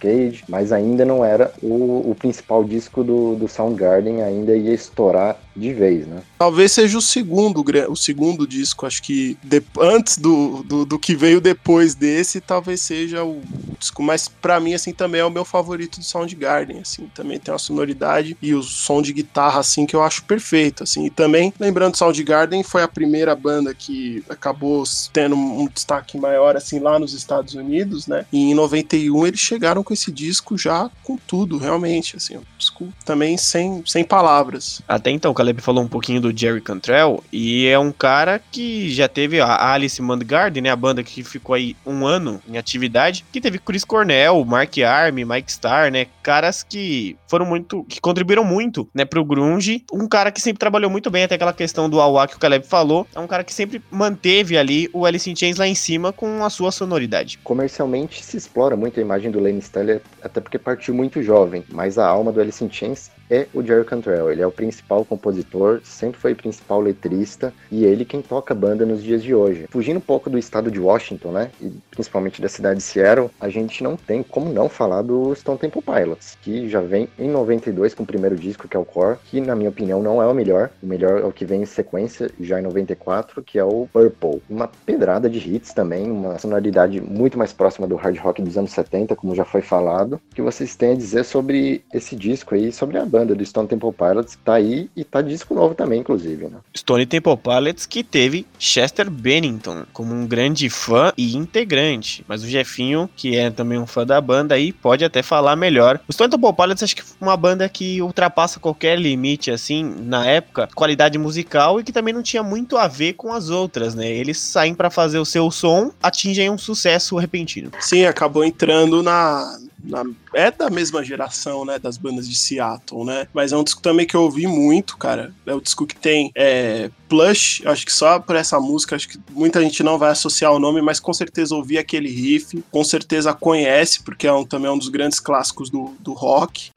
Cage, mas ainda não era o, o principal disco do, do Soundgarden, ainda ia estourar de vez, né? Talvez seja o segundo, o segundo disco, acho que de, antes do, do, do, que veio depois desse, talvez seja o disco, mas para mim, assim, também é o meu favorito do Soundgarden, assim, também tem uma sonoridade e o som de guitarra, assim, que eu acho perfeito, assim, e também, lembrando, Soundgarden foi a primeira banda que acabou tendo um destaque maior, assim, lá nos Estados Unidos, né, e em 91 eles chegaram com esse disco já com tudo, realmente, assim, um disco também sem, sem palavras. Até então, Caleb falou um pouquinho do Jerry Cantrell, e é um cara que já teve a Alice Mundgarden, né, a banda que ficou aí um ano em atividade, que teve Chris Cornell, Mark Arm, Mike Starr, né, caras que foram muito, que contribuíram muito, né, pro grunge, um cara que sempre trabalhou muito bem, até aquela questão do Awa que o Caleb falou, é um cara que sempre manteve ali o Alice in Chains lá em cima com a sua sonoridade. Comercialmente se explora muito a imagem do Lane Staley, até porque partiu muito jovem, mas a alma do Alice in Chains é o Jerry Cantrell. Ele é o principal compositor, sempre foi o principal letrista e ele quem toca a banda nos dias de hoje. Fugindo um pouco do estado de Washington, né, e principalmente da cidade de Seattle, a gente não tem como não falar do Stone Temple Pilots, que já vem em 92 com o primeiro disco, que é o Core, que na minha opinião não é o melhor. O melhor é o que vem em sequência, já em 94, que é o Purple. Uma pedrada de hits também, uma sonoridade muito mais próxima do hard rock dos anos 70, como já foi falado. O que vocês têm a dizer sobre esse disco aí, sobre a banda do Stone Temple Pilots, tá aí e tá disco novo também, inclusive, né? Stone Temple Pilots que teve Chester Bennington como um grande fã e integrante, mas o Jefinho, que é também um fã da banda aí, pode até falar melhor. O Stone Temple Pilots acho que foi uma banda que ultrapassa qualquer limite, assim, na época, qualidade musical e que também não tinha muito a ver com as outras, né? Eles saem para fazer o seu som, atingem um sucesso repentino. Sim, acabou entrando na, na, é da mesma geração, né, das bandas de Seattle, né? Mas é um disco também que eu ouvi muito, cara. É o disco que tem é, Plush, acho que só por essa música, acho que muita gente não vai associar o nome, mas com certeza ouvi aquele riff, com certeza conhece, porque é um, também é um dos grandes clássicos do, do rock.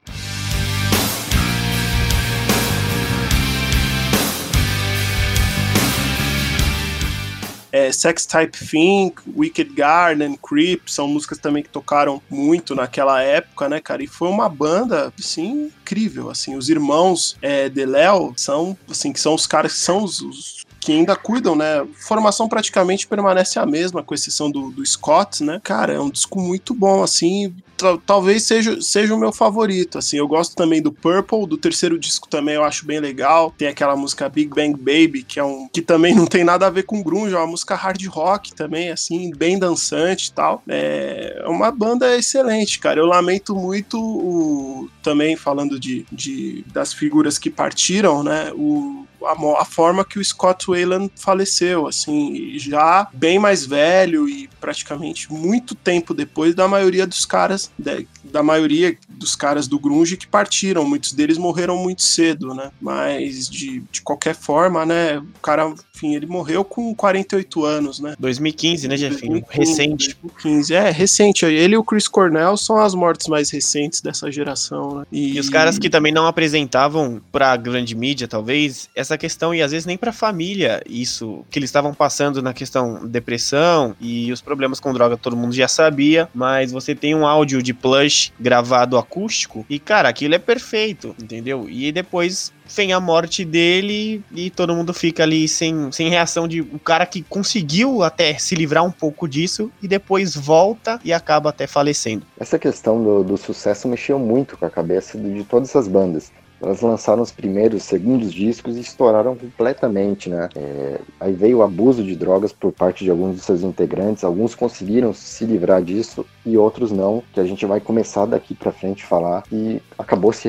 É, Sex Type Thing, Wicked Garden, Creep, são músicas também que tocaram muito naquela época, né, cara? E foi uma banda, assim, incrível, assim. Os irmãos é, de Léo são, assim, que são os caras que são os, os que ainda cuidam, né? Formação praticamente permanece a mesma, com exceção do, do Scott, né? Cara, é um disco muito bom, assim. Talvez seja, seja o meu favorito, assim. Eu gosto também do Purple, do terceiro disco também eu acho bem legal. Tem aquela música Big Bang Baby, que é um que também não tem nada a ver com grunge, é uma música hard rock também, assim, bem dançante e tal. É uma banda excelente, cara. Eu lamento muito o também falando de, de das figuras que partiram, né? O a, a, forma que o Scott Wayland faleceu, assim, já bem mais velho e praticamente muito tempo depois da maioria dos caras, da, da maioria dos caras do grunge que partiram, muitos deles morreram muito cedo, né? Mas de, de qualquer forma, né, o cara, enfim, ele morreu com 48 anos, né? 2015, né, Jefinho? Recente. 2015, é, recente. Ele e o Chris Cornell são as mortes mais recentes dessa geração, né? E, e os caras que também não apresentavam pra grande mídia, talvez, essa questão, e às vezes nem pra família, isso, que eles estavam passando na questão depressão e os problemas com droga todo mundo já sabia, mas você tem um áudio de plush gravado acústico e, cara, aquilo é perfeito, entendeu? E depois vem a morte dele e todo mundo fica ali sem, sem reação de o cara que conseguiu até se livrar um pouco disso e depois volta e acaba até falecendo. Essa questão do, do sucesso mexeu muito com a cabeça de todas essas bandas. Elas lançaram os primeiros, segundos discos e estouraram completamente, né? É, aí veio o abuso de drogas por parte de alguns de seus integrantes, alguns conseguiram se livrar disso e outros não, que a gente vai começar daqui para frente falar e acabou se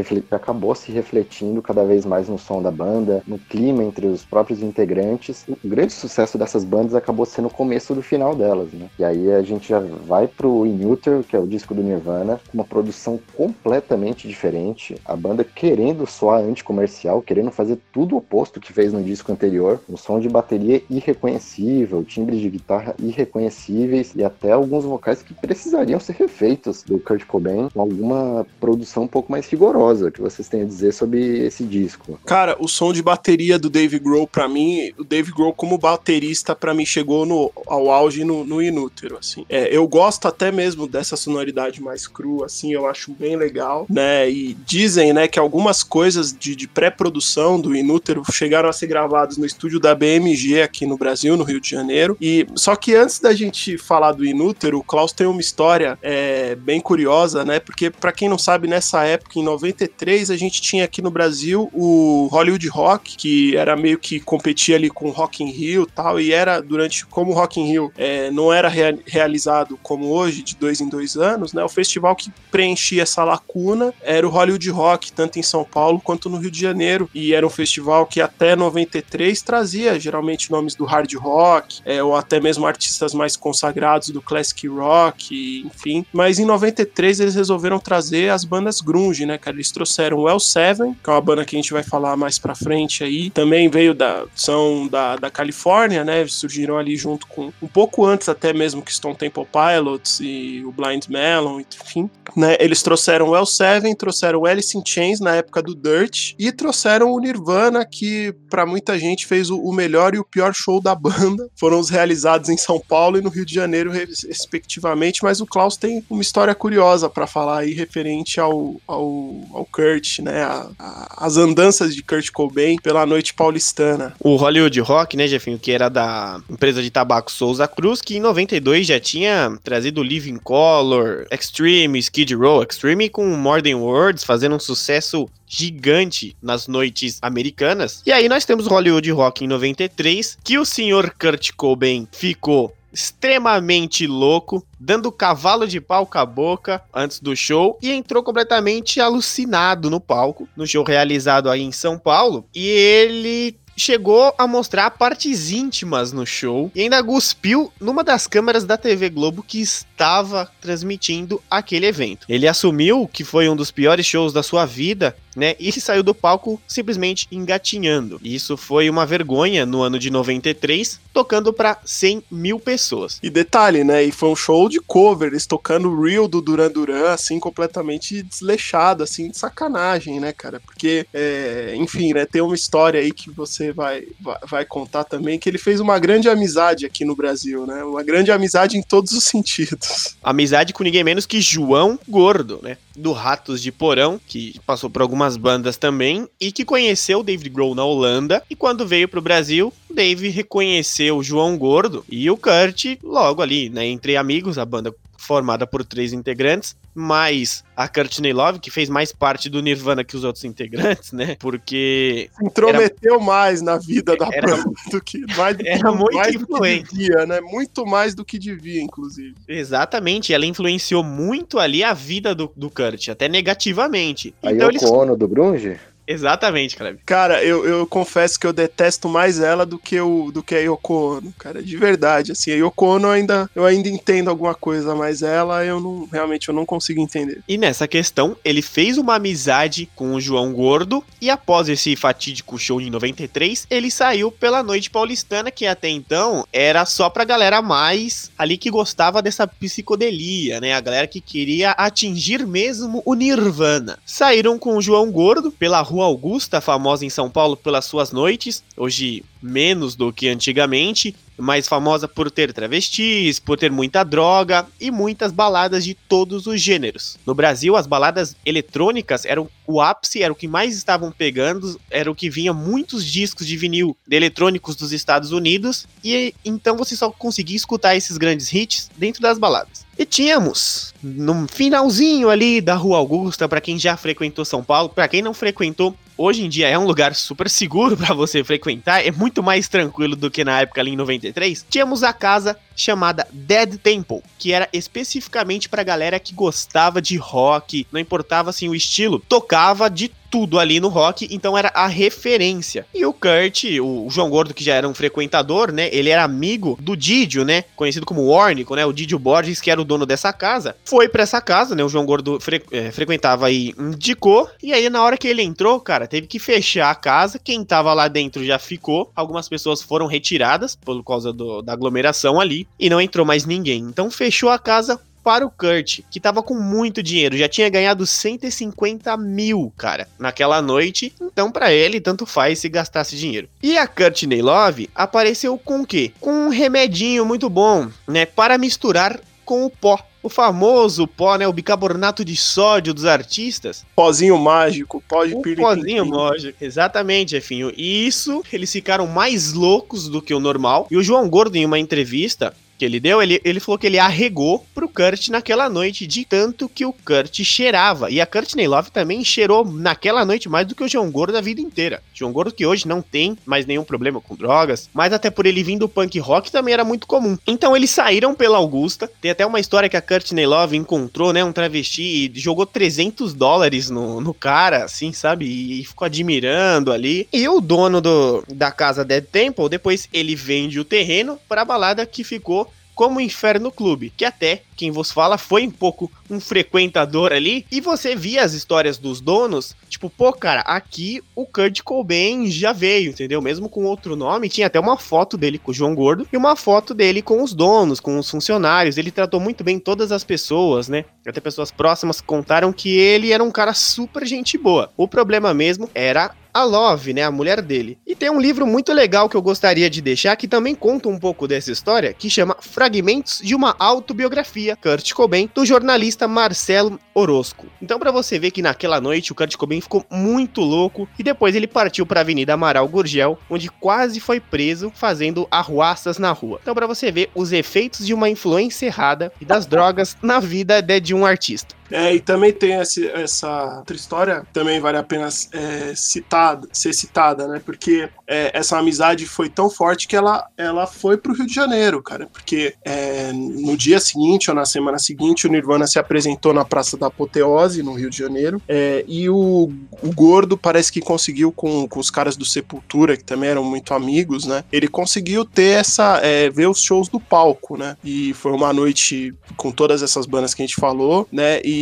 refle- que acabou se refletindo cada vez mais no som da banda, no clima entre os próprios integrantes. O grande sucesso dessas bandas acabou sendo o começo do final delas, né? E aí a gente já vai pro In Utero, que é o disco do Nirvana, uma produção completamente diferente, a banda querendo soar anticomercial, querendo fazer tudo o oposto que fez no disco anterior, um som de bateria irreconhecível, timbres de guitarra irreconhecíveis e até alguns vocais que precisariam ser refeitos do Kurt Cobain com alguma produção um pouco mais rigorosa que vocês têm a dizer sobre esse disco. Cara, o som de bateria do Dave Grohl, pra mim, o Dave Grohl como baterista, pra mim, chegou no, ao auge no, no Inútero, assim. É, eu gosto até mesmo dessa sonoridade mais crua, assim, eu acho bem legal, né? E dizem, né, que algumas coisas de, de pré-produção do Inútero chegaram a ser gravadas no estúdio da BMG aqui no Brasil, no Rio de Janeiro. E só que antes da gente falar do Inútero, o Klaus tem uma história é, bem curiosa, né? Porque, pra quem não sabe, nessa época, em 93, a gente tinha aqui no Brasil o Hollywood Rock, que era meio que competia ali com o Rock in Rio tal, e era durante, como o Rock in Rio é, não era rea- realizado como hoje, de dois em dois anos, né? O festival que preenchia essa lacuna era o Hollywood Rock, tanto em São Paulo quanto no Rio de Janeiro, e era um festival que até 93 trazia geralmente nomes do hard rock, é, ou até mesmo artistas mais consagrados do classic rock, enfim. Mas em 93 eles resolveram trazer as bandas grunge, né, cara? Eles trouxeram o L7, que é uma banda que a gente vai falar mais pra frente aí. Também veio da são da, da Califórnia, né? Surgiram ali junto com um pouco antes até mesmo que Stone Temple Pilots e o Blind Melon, enfim, né? Eles trouxeram o L7, trouxeram o Alice in Chains na época do Dirt e trouxeram o Nirvana, que pra muita gente fez o, o melhor e o pior show da banda. Foram os realizados em São Paulo e no Rio de Janeiro, res- respectivamente, mas o Klaus tem uma história curiosa pra falar aí referente ao, ao, ao Kurt, né? A- a- as andanças de Kurt Cobain pela noite paulistana. O Hollywood Rock, né, Jefinho, que era da empresa de tabaco Souza Cruz, que em 92 já tinha trazido Living Color, Extreme, Skid Row, Extreme com Modern Words, fazendo um sucesso gigante nas noites americanas. E aí nós temos Hollywood Rock em 93, que o senhor Kurt Cobain ficou extremamente louco, dando cavalo de pau com a boca antes do show e entrou completamente alucinado no palco, no show realizado aí em São Paulo. E ele chegou a mostrar partes íntimas no show e ainda cuspiu numa das câmeras da TV Globo que estava transmitindo aquele evento. Ele assumiu que foi um dos piores shows da sua vida, né? E *laughs* saiu do palco simplesmente engatinhando. Isso foi uma vergonha no ano de 93, tocando para 100 mil pessoas. E detalhe, né? E foi um show de cover, eles tocando Real do Duran Duran, assim, completamente desleixado, assim, de sacanagem, né, cara? Porque, é, enfim, né? Tem uma história aí que você vai, vai, vai contar também, que ele fez uma grande amizade aqui no Brasil, né? Uma grande amizade em todos os sentidos. Amizade com ninguém menos que João Gordo, né? Do Ratos de Porão, que passou por algumas bandas também e que conheceu David Grohl na Holanda. E quando veio pro Brasil, Dave reconheceu João Gordo e o Kurt logo ali, né? Entre amigos, a banda formada por três integrantes, mais a Courtney Love, que fez mais parte do Nirvana que os outros integrantes, né? Porque Se intrometeu mais na vida da Era- banda do que mais do que, era muito mais do que influente. devia, né? Muito mais do que devia, inclusive. Exatamente, ela influenciou muito ali a vida do, do Kurt, até negativamente. A Então Yoko eles. Ono do Grunge? Exatamente, Kleber. Cara, eu, eu confesso que eu detesto mais ela do que, o, do que a Yoko Ono, cara, de verdade, assim, a Yoko Ono eu ainda, eu ainda entendo alguma coisa, mas ela eu não, realmente eu não consigo entender. E nessa questão, ele fez uma amizade com o João Gordo e após esse fatídico show em 93, ele saiu pela noite paulistana, que até então era só pra galera mais ali que gostava dessa psicodelia, né? A galera que queria atingir mesmo o Nirvana. Saíram com o João Gordo pela Rua Augusta, famosa em São Paulo pelas suas noites, hoje menos do que antigamente, mais famosa por ter travestis, por ter muita droga e muitas baladas de todos os gêneros. No Brasil, as baladas eletrônicas eram o ápice, era o que mais estavam pegando, era o que vinha muitos discos de vinil de eletrônicos dos Estados Unidos, e então você só conseguia escutar esses grandes hits dentro das baladas. E tínhamos, no finalzinho ali da Rua Augusta, para quem já frequentou São Paulo, para quem não frequentou, hoje em dia é um lugar super seguro para você frequentar, é muito mais tranquilo do que na época ali em 93. Tínhamos a casa chamada Dead Temple, que era especificamente pra galera que gostava de rock, não importava assim o estilo, tocava de tudo ali no rock, então era a referência. E o Kurt, o João Gordo, que já era um frequentador, né? Ele era amigo do Didio, né? Conhecido como Warnico, né? O Didio Borges, que era o dono dessa casa. Foi pra essa casa, né? O João Gordo fre é, frequentava e indicou. E aí, na hora que ele entrou, cara, teve que fechar a casa. Quem tava lá dentro já ficou. Algumas pessoas foram retiradas por causa do, da aglomeração ali. E não entrou mais ninguém. Então fechou a casa para o Kurt, que tava com muito dinheiro, já tinha ganhado 150 mil, cara, naquela noite. Então, para ele, tanto faz se gastasse dinheiro. E a Courtney Love apareceu com o quê? Com um remedinho muito bom, né? Para misturar com o pó. O famoso pó, né? O bicarbonato de sódio dos artistas. Pozinho mágico, pó de piripim. pozinho mágico. Exatamente, Jefinho. E isso, eles ficaram mais loucos do que o normal. E o João Gordo, em uma entrevista, que ele deu, ele, ele falou que ele arregou pro Kurt naquela noite, de tanto que o Kurt cheirava. E a Courtney Love também cheirou naquela noite mais do que o João Gordo a vida inteira. João Gordo que hoje não tem mais nenhum problema com drogas, mas até por ele vir do punk rock também era muito comum. Então eles saíram pela Augusta. Tem até uma história que a Courtney Love encontrou, né, um travesti e jogou 300 dólares no, no cara, assim, sabe? E ficou admirando ali. E o dono do, da casa Dead Temple, depois ele vende o terreno pra balada que ficou como Inferno Clube, que até quem vos fala foi um pouco um frequentador ali, e você via as histórias dos donos, tipo, pô, cara, aqui o Kurt Cobain já veio, entendeu? Mesmo com outro nome, tinha até uma foto dele com o João Gordo e uma foto dele com os donos, com os funcionários. Ele tratou muito bem todas as pessoas, né? Até pessoas próximas contaram que ele era um cara super gente boa. O problema mesmo era a Love, né, a mulher dele. E tem um livro muito legal que eu gostaria de deixar que também conta um pouco dessa história, que chama Fragmentos de uma autobiografia, Kurt Cobain, do jornalista Marcelo Orozco. Então para você ver que naquela noite o Kurt Cobain ficou muito louco e depois ele partiu para a Avenida Amaral Gurgel, onde quase foi preso fazendo arruaças na rua. Então para você ver os efeitos de uma influência errada e das drogas na vida de, de um artista. É, e também tem essa outra história, também vale a pena é, citada, ser citada, né? Porque é, essa amizade foi tão forte que ela, ela foi pro Rio de Janeiro, cara. Porque é, no dia seguinte, ou na semana seguinte, o Nirvana se apresentou na Praça da Apoteose, no Rio de Janeiro. é, e o, o Gordo parece que conseguiu, com, com os caras do Sepultura, que também eram muito amigos, né? Ele conseguiu ter essa. é, ver os shows do palco, né? E foi uma noite com todas essas bandas que a gente falou, né? E,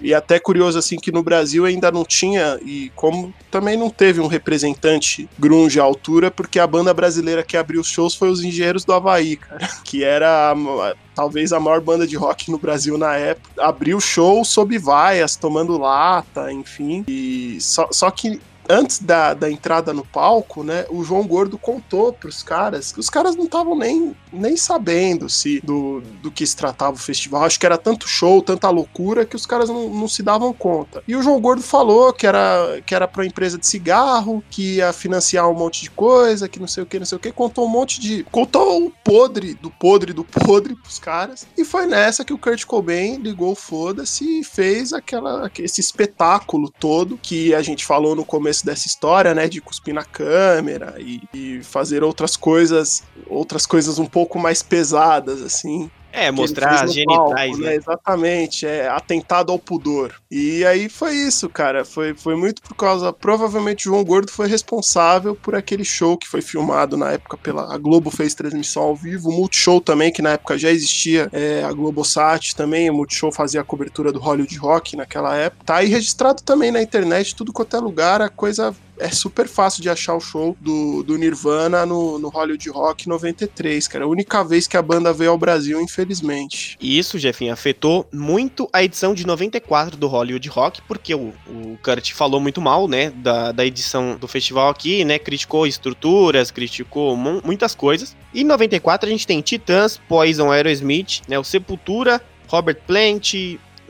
e até curioso assim que no Brasil ainda não tinha e como também não teve um representante grunge à altura, porque a banda brasileira que abriu os shows foi os Engenheiros do Havaí, cara, *laughs* que era a- talvez a maior banda de rock no Brasil na época. Abriu show sob vaias, tomando lata, enfim. E só, só que antes da, da entrada no palco, né, o João Gordo contou pros caras que os caras não estavam nem, nem sabendo se do, do que se tratava o festival. Acho que era tanto show, tanta loucura que os caras não, não se davam conta. E o João Gordo falou que era, que era pra empresa de cigarro, que ia financiar um monte de coisa, que não sei o que, não sei o que. Contou um monte de. Contou o podre do podre do podre pros caras. E foi nessa que o Kurt Cobain ligou foda-se e fez aquela, esse espetáculo todo que a gente falou no começo dessa história, né? De cuspir na câmera e, e fazer outras coisas, outras coisas um pouco mais pesadas, assim. É, mostrar as no palco, genitais, né? Exatamente, é atentado ao pudor. E aí foi isso, cara. Foi, foi muito por causa. Provavelmente o João Gordo foi responsável por aquele show que foi filmado na época pela. A Globo fez transmissão ao vivo. O Multishow também, que na época já existia. É, a Globosat também. O Multishow fazia a cobertura do Hollywood Rock naquela época. Tá aí registrado também na internet, tudo quanto é lugar. A coisa é super fácil de achar o show do, do Nirvana no, no Hollywood Rock 93, cara. A única vez que a banda veio ao Brasil, infelizmente. E isso, Jefinho, afetou muito a edição de 94 do Hollywood Rock, porque o, o Kurt falou muito mal, né, da, da edição do festival aqui, né, criticou estruturas, criticou mu- muitas coisas. E em 94 a gente tem Titãs, Poison, Aerosmith, né, o Sepultura, Robert Plant,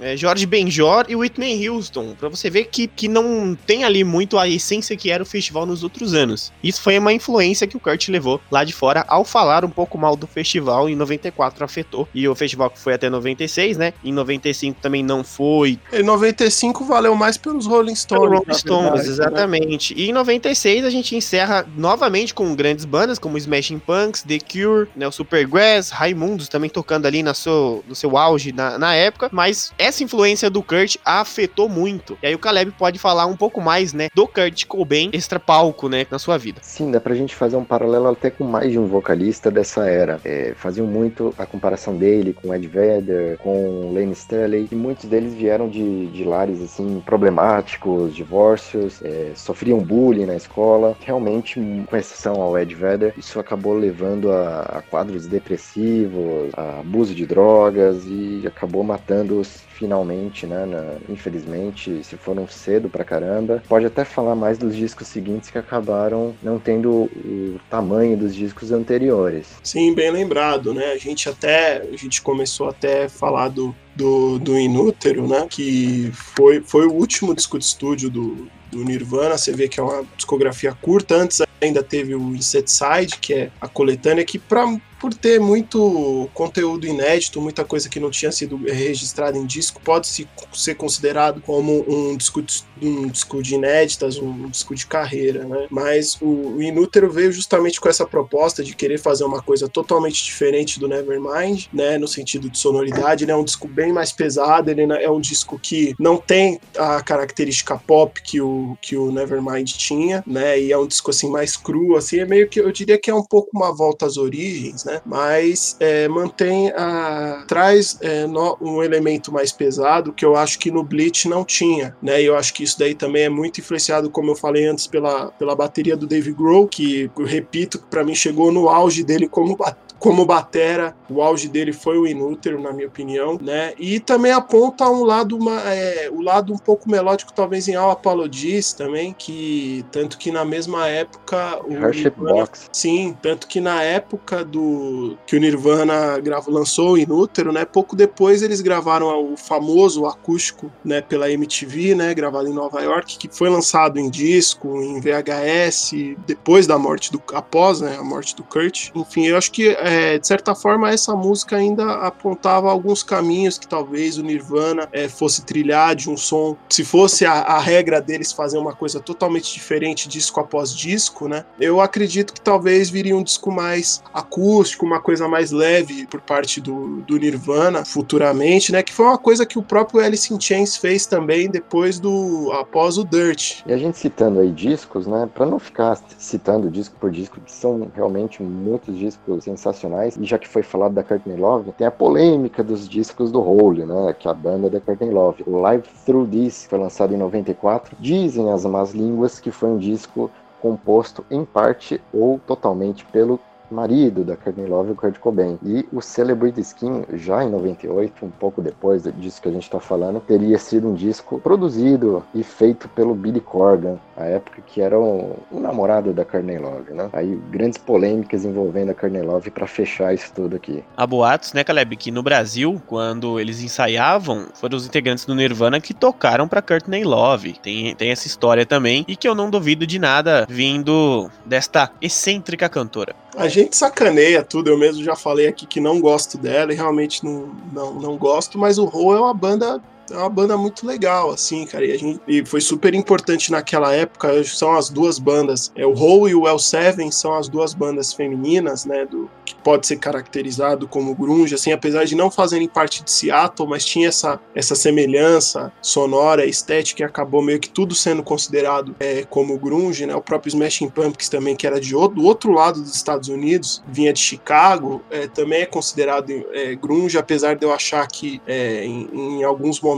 é, George Benjor e Whitney Houston, pra você ver que, que não tem ali muito a essência que era o festival nos outros anos. Isso foi uma influência que o Kurt levou lá de fora ao falar um pouco mal do festival em 94 afetou. E o festival que foi até 96, né? Em 95 também não foi. Em 95 valeu mais pelos Rolling Stones. Rolling Stones, verdade, né? exatamente. E em 96 a gente encerra novamente com grandes bandas como Smashing Punks, The Cure, né, o Supergrass, Raimundos também tocando ali na seu, no seu auge na, na época. Mas essa influência do Kurt afetou muito. E aí o Caleb pode falar um pouco mais, né, do Kurt Cobain extra palco, né, na sua vida. Sim, dá pra gente fazer um paralelo até com mais de um vocalista dessa era. É, faziam muito a comparação dele com Ed Vedder, com Lane Staley, e muitos deles vieram de, de lares assim problemáticos, divórcios, é, sofriam bullying na escola. Realmente, com exceção ao Ed Vedder, isso acabou levando a, a quadros depressivos, a abuso de drogas e acabou matando-os finalmente, né? na- infelizmente, se foram cedo pra caramba. Pode até falar mais dos discos seguintes que acabaram não tendo o tamanho dos discos anteriores. Sim, bem lembrado, né? A gente até a gente começou até a falar do, do, do Inútero, né? Que foi, foi o último disco de estúdio do, do Nirvana. Você vê que é uma discografia curta. Antes ainda teve o Insecticide, que é a coletânea, que pra, por ter muito conteúdo inédito, muita coisa que não tinha sido registrada em disco, pode se, ser considerado como um disco, de, um disco de inéditas, um disco de carreira, né? Mas o, o Inútero veio justamente com essa proposta de querer fazer uma coisa totalmente diferente do Nevermind, né? No sentido de sonoridade, ele é um disco bem mais pesado, ele é um disco que não tem a característica pop que o, que o Nevermind tinha, né? E é um disco assim mais cru, assim, é meio que eu diria que é um pouco uma volta às origens, né? Mas é, mantém a traz é, no- um elemento mais pesado que eu acho que no Bleach não tinha, né? E eu acho que isso daí também é muito influenciado, como eu falei antes, pela, pela bateria do Dave Grohl, que repito para mim chegou no auge dele como ba- como batera, o auge dele foi o Inútero, na minha opinião, né? E também aponta um lado, uma, é, o lado um pouco melódico, talvez em All Apologies também, que tanto que na mesma época o Hershey Nirvana- Box. Sim, tanto que na época do que o Nirvana gravou, lançou o Inútero, né? Pouco depois eles gravaram o famoso acústico, né? Pela MTV, né? Gravado em Nova York, que foi lançado em disco, em VHS, depois da morte do, após, né? A morte do Kurt. Enfim, eu acho que é, de certa forma essa música ainda apontava alguns caminhos que talvez o Nirvana é, fosse trilhar de um som, se fosse a, a regra deles fazer uma coisa totalmente diferente disco após disco, né? Eu acredito que talvez viria um disco mais acústico, uma coisa mais leve por parte do, do Nirvana futuramente, né? Que foi uma coisa que o próprio Alice in Chains fez também depois do após o Dirt. E a gente citando aí discos, né, Pra não ficar citando disco por disco, que são realmente muitos discos sensacionais, e já que foi falado da Courtney Love, tem a polêmica dos discos do Hole, né, que é a banda da Courtney Love. O Live Through This foi lançado em 94. Dizem as más línguas que foi um disco composto em parte ou totalmente pelo marido da Courtney Love, o Kurt Cobain. E o Celebrity Skin, já em 98, um pouco depois disso que a gente está falando, teria sido um disco produzido e feito pelo Billy Corgan, a época que era o, o namorado da Courtney Love, né? Aí grandes polêmicas envolvendo a Courtney Love para fechar isso tudo aqui. Há boatos, né, Caleb, que no Brasil, quando eles ensaiavam, foram os integrantes do Nirvana que tocaram pra Courtney Love. Tem, tem essa história também, e que eu não duvido de nada vindo desta excêntrica cantora. A gente sacaneia tudo, eu mesmo já falei aqui que não gosto dela e realmente não, não, não gosto, mas o Hole é uma banda é uma banda muito legal, assim, cara. E, a gente, e foi super importante naquela época. São as duas bandas. É, o Hole e o L7 são as duas bandas femininas, né? Do, que pode ser caracterizado como grunge, assim, apesar de não fazerem parte de Seattle, mas tinha essa, essa semelhança sonora, estética, e acabou meio que tudo sendo considerado é, como grunge, né? O próprio Smashing Pumpkins também, que era de outro, do outro lado dos Estados Unidos, vinha de Chicago, é, também é considerado é, grunge, apesar de eu achar que é, em, em alguns momentos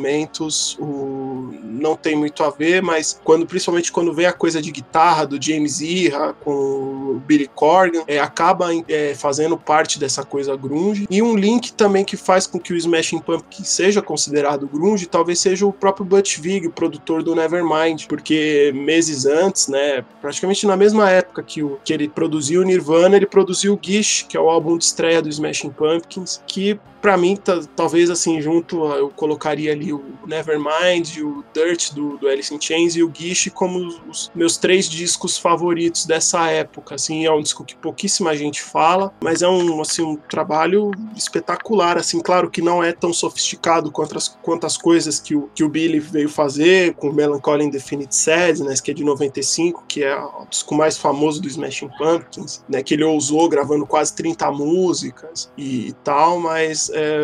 o, não tem muito a ver, mas quando principalmente quando vem a coisa de guitarra do James Iha com o Billy Corgan, é, acaba é, fazendo parte dessa coisa grunge. E um link também que faz com que o Smashing Pumpkins seja considerado grunge, talvez seja o próprio Butch Vig, o produtor do Nevermind, porque meses antes, né, praticamente na mesma época que, o, que ele produziu o Nirvana, ele produziu o Gish, que é o álbum de estreia do Smashing Pumpkins, que para mim, talvez assim, junto, eu colocaria ali o Nevermind, o Dirt do, do Alice in Chains e o Gish como os meus três discos favoritos dessa época. Assim, é um disco que pouquíssima gente fala, mas é um, assim, um trabalho espetacular. Assim, claro que não é tão sofisticado quanto as, quanto as coisas que o, que o Billy veio fazer com Melancholy Indefinite Sadness, que é de 95, que é o disco mais famoso do Smashing Pumpkins, né, que ele ousou gravando quase 30 músicas e, e tal, mas é,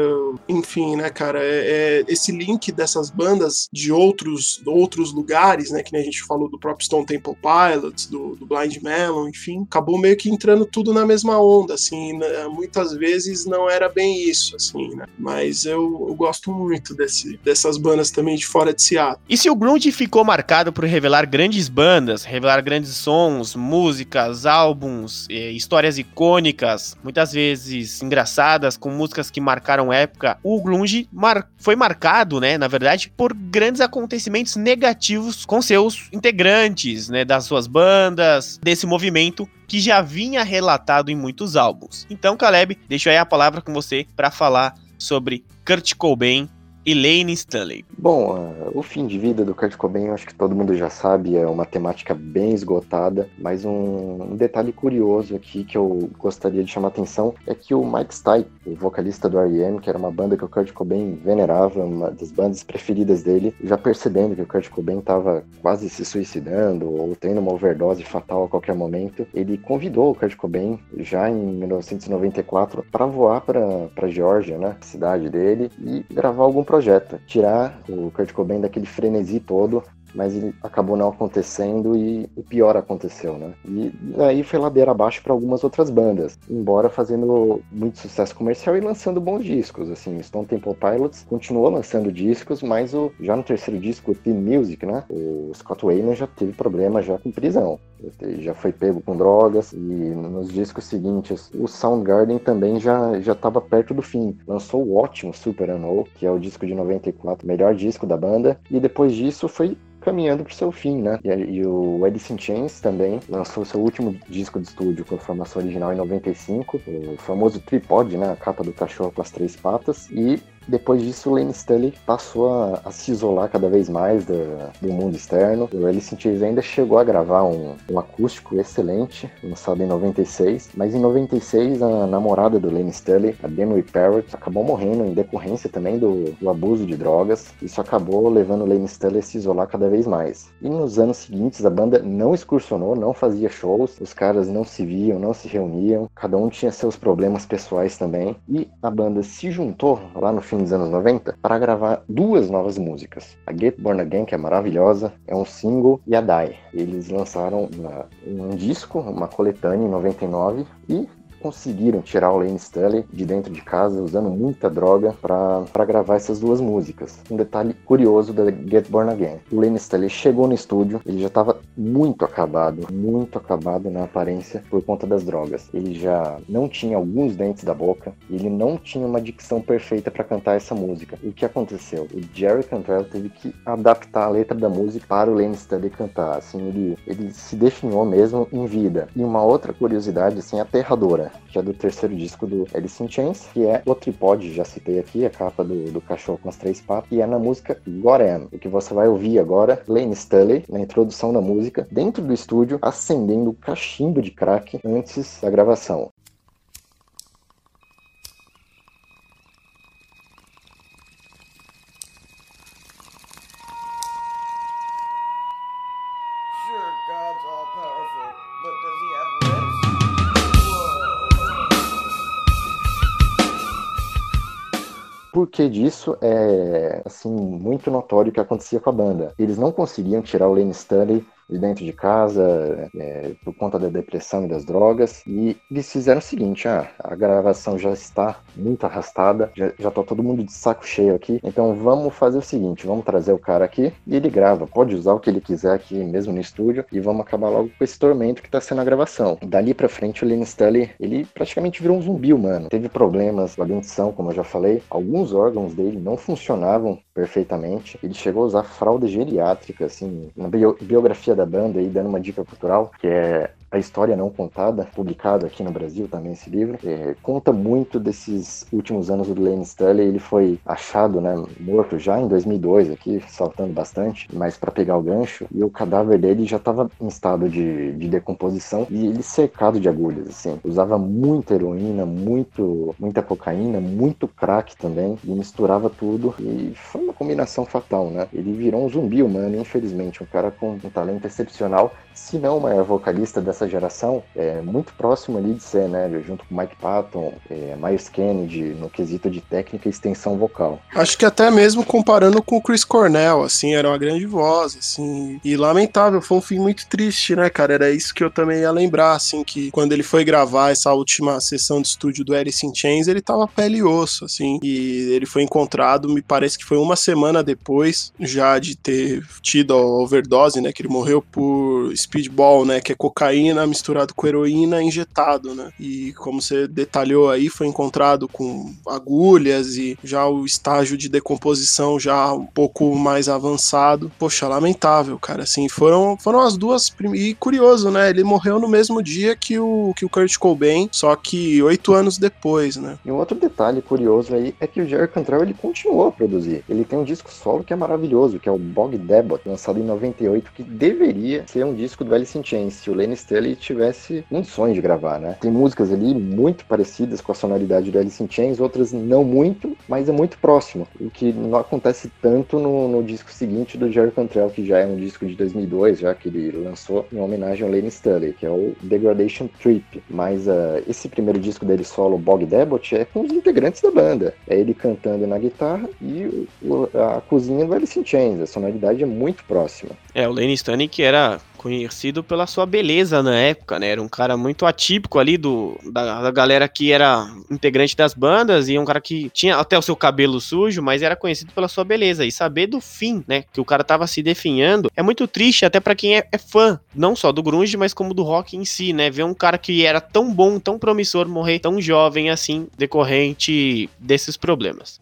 enfim, né, cara, é, é, esse link dessas bandas de outros, outros lugares, né, que nem a gente falou do próprio Stone Temple Pilots, do, do Blind Melon, enfim, acabou meio que entrando tudo na mesma onda, assim, né, muitas vezes não era bem isso, assim, né, mas eu, eu gosto muito desse, dessas bandas também de fora de Seattle. E se o grunge ficou marcado por revelar grandes bandas, revelar grandes sons, músicas, álbuns, eh, histórias icônicas, muitas vezes engraçadas, com músicas que marcaram época, o grunge mar foi marcado, né, na verdade, por grandes acontecimentos negativos com seus integrantes, né, das suas bandas, desse movimento que já vinha relatado em muitos álbuns. Então, Caleb, deixo aí a palavra com você para falar sobre Kurt Cobain e Lane Stanley. Bom, o fim de vida do Kurt Cobain, eu acho que todo mundo já sabe, é uma temática bem esgotada, mas um, um detalhe curioso aqui que eu gostaria de chamar a atenção é que o Mike Stipe, o vocalista do R.E.M., que era uma banda que o Kurt Cobain venerava, uma das bandas preferidas dele, já percebendo que o Kurt Cobain estava quase se suicidando ou tendo uma overdose fatal a qualquer momento, ele convidou o Kurt Cobain já em 1994 para voar para Geórgia, né, cidade dele, e gravar algum projeto projeto, tirar o Kurt Cobain daquele frenesi todo mas acabou não acontecendo e o pior aconteceu, né? E aí foi ladeira abaixo para algumas outras bandas, embora fazendo muito sucesso comercial e lançando bons discos, assim, Stone Temple Pilots continuou lançando discos, mas o, já no terceiro disco, Team Music, né? O Scott Wayland já teve problema já com prisão, já foi pego com drogas e nos discos seguintes o Soundgarden também já já estava perto do fim, lançou o ótimo Super Unknown, que é o disco de 94, melhor disco da banda, e depois disso foi caminhando para o seu fim, né? E, e, o Alice in Chains também lançou seu último disco de estúdio com a formação original em 95, o famoso tripod, né? A capa do cachorro com as três patas, e depois disso, Lane Stanley passou a, a, se isolar cada vez mais do, do mundo externo. O Alice in Chains ainda chegou a gravar um, um, acústico excelente, lançado em 96, mas em 96 a namorada do Lane Stanley, a Denwy Parrott, acabou morrendo em decorrência também do, do, abuso de drogas. Isso acabou levando o Lane Stanley a se isolar cada vez mais. E nos anos seguintes a banda não excursionou, não fazia shows, os caras não se viam, não se reuniam, cada um tinha seus problemas pessoais também. E a banda se juntou lá no fim fim dos anos 90 para gravar duas novas músicas. A Get Born Again, que é maravilhosa, é um single, e a Die. Eles lançaram uma, um disco, uma coletânea em 99, e conseguiram tirar o Lane Stanley de dentro de casa usando muita droga para gravar essas duas músicas. Um detalhe curioso da Get Born Again: o Lane Stanley chegou no estúdio, ele já estava muito acabado, muito acabado na aparência por conta das drogas. Ele já não tinha alguns dentes da boca, ele não tinha uma dicção perfeita para cantar essa música. O que aconteceu? O Jerry Cantrell teve que adaptar a letra da música para o Lane Stanley cantar. Assim, ele, ele se definiu mesmo em vida. E uma outra curiosidade assim aterradora que é do terceiro disco do Alice in Chains, que é o Tripod, já citei aqui, a capa do, do cachorro com as três patas, e é na música Goren. O que você vai ouvir agora, Lane Stanley, na introdução da música, dentro do estúdio, acendendo o cachimbo de crack antes da gravação. Porquê disso é assim muito notório o que acontecia com a banda. Eles não conseguiam tirar o Lane Stanley de dentro de casa, é, por conta da depressão e das drogas. E eles fizeram o seguinte: ah, a gravação já está muito arrastada, já, já tá todo mundo de saco cheio aqui, então vamos fazer o seguinte: vamos trazer o cara aqui e ele grava. Pode usar o que ele quiser aqui mesmo no estúdio e vamos acabar logo com esse tormento que tá sendo a gravação. Dali pra frente, o Lane Stanley, ele praticamente virou um zumbi humano. Teve problemas com a dentição, como eu já falei, alguns órgãos dele não funcionavam perfeitamente. Ele chegou a usar fralda geriátrica, assim, na biografia da banda aí, dando uma dica cultural, que é a História Não Contada, publicado aqui no Brasil também esse livro, é, conta muito desses últimos anos do Lane Stanley. Ele foi achado, né, morto já em 2002, aqui saltando bastante, mas para pegar o gancho, e o cadáver dele já estava em estado de, de, decomposição e ele cercado de agulhas, assim. Usava muita heroína, muito, muita cocaína, muito crack também, e misturava tudo, e foi uma combinação fatal, né? Ele virou um zumbi humano, infelizmente, um cara com um talento excepcional, se não o maior vocalista dessa geração, é muito próximo ali de ser, né? Junto com Mike Patton, é, Miles Kennedy, no quesito de técnica e extensão vocal. Acho que até mesmo comparando com o Chris Cornell, assim, era uma grande voz, assim, e lamentável, foi um fim muito triste, né, cara? Era isso que eu também ia lembrar, assim, que quando ele foi gravar essa última sessão de estúdio do Alice in Chains, ele tava pele e osso, assim, e ele foi encontrado, me parece que foi uma semana depois, já de ter tido a overdose, né, que ele morreu por speedball, né, que é cocaína misturado com heroína injetado, né? E como você detalhou aí, foi encontrado com agulhas e já o estágio de decomposição já um pouco mais avançado. Poxa, lamentável, cara. Assim, foram, foram as duas. E curioso, né? Ele morreu no mesmo dia que o, que o Kurt Cobain, só que oito anos depois, né? E um outro detalhe curioso aí é que o Jerry Cantrell ele continuou a produzir. Ele tem um disco solo que é maravilhoso, que é o Bog Debot, lançado em 98, que deveria ser um disco do Alice in Chains, o Lenny Staley tivesse um sonho de gravar, né? Tem músicas ali muito parecidas com a sonoridade do Alice in Chains, outras não muito, mas é muito próximo, o que não acontece tanto no, no disco seguinte do Jerry Cantrell, que já é um disco de 2002, já que ele lançou em homenagem ao Lenny Staley, que é o Degradation Trip. Mas uh, esse primeiro disco dele solo, Bog Debot, é com os integrantes da banda. É ele cantando na guitarra e o, a cozinha do Alice in Chains. A sonoridade é muito próxima. É, o Lenny Stanley que era conhecido pela sua beleza na época, né? Era um cara muito atípico ali do, da, da, galera que era integrante das bandas e um cara que tinha até o seu cabelo sujo, mas era conhecido pela sua beleza. E saber do fim, né? Que o cara tava se definhando é muito triste até para quem é, é, fã, não só do grunge, mas como do rock em si, né? Ver um cara que era tão bom, tão promissor morrer tão jovem assim, decorrente desses problemas.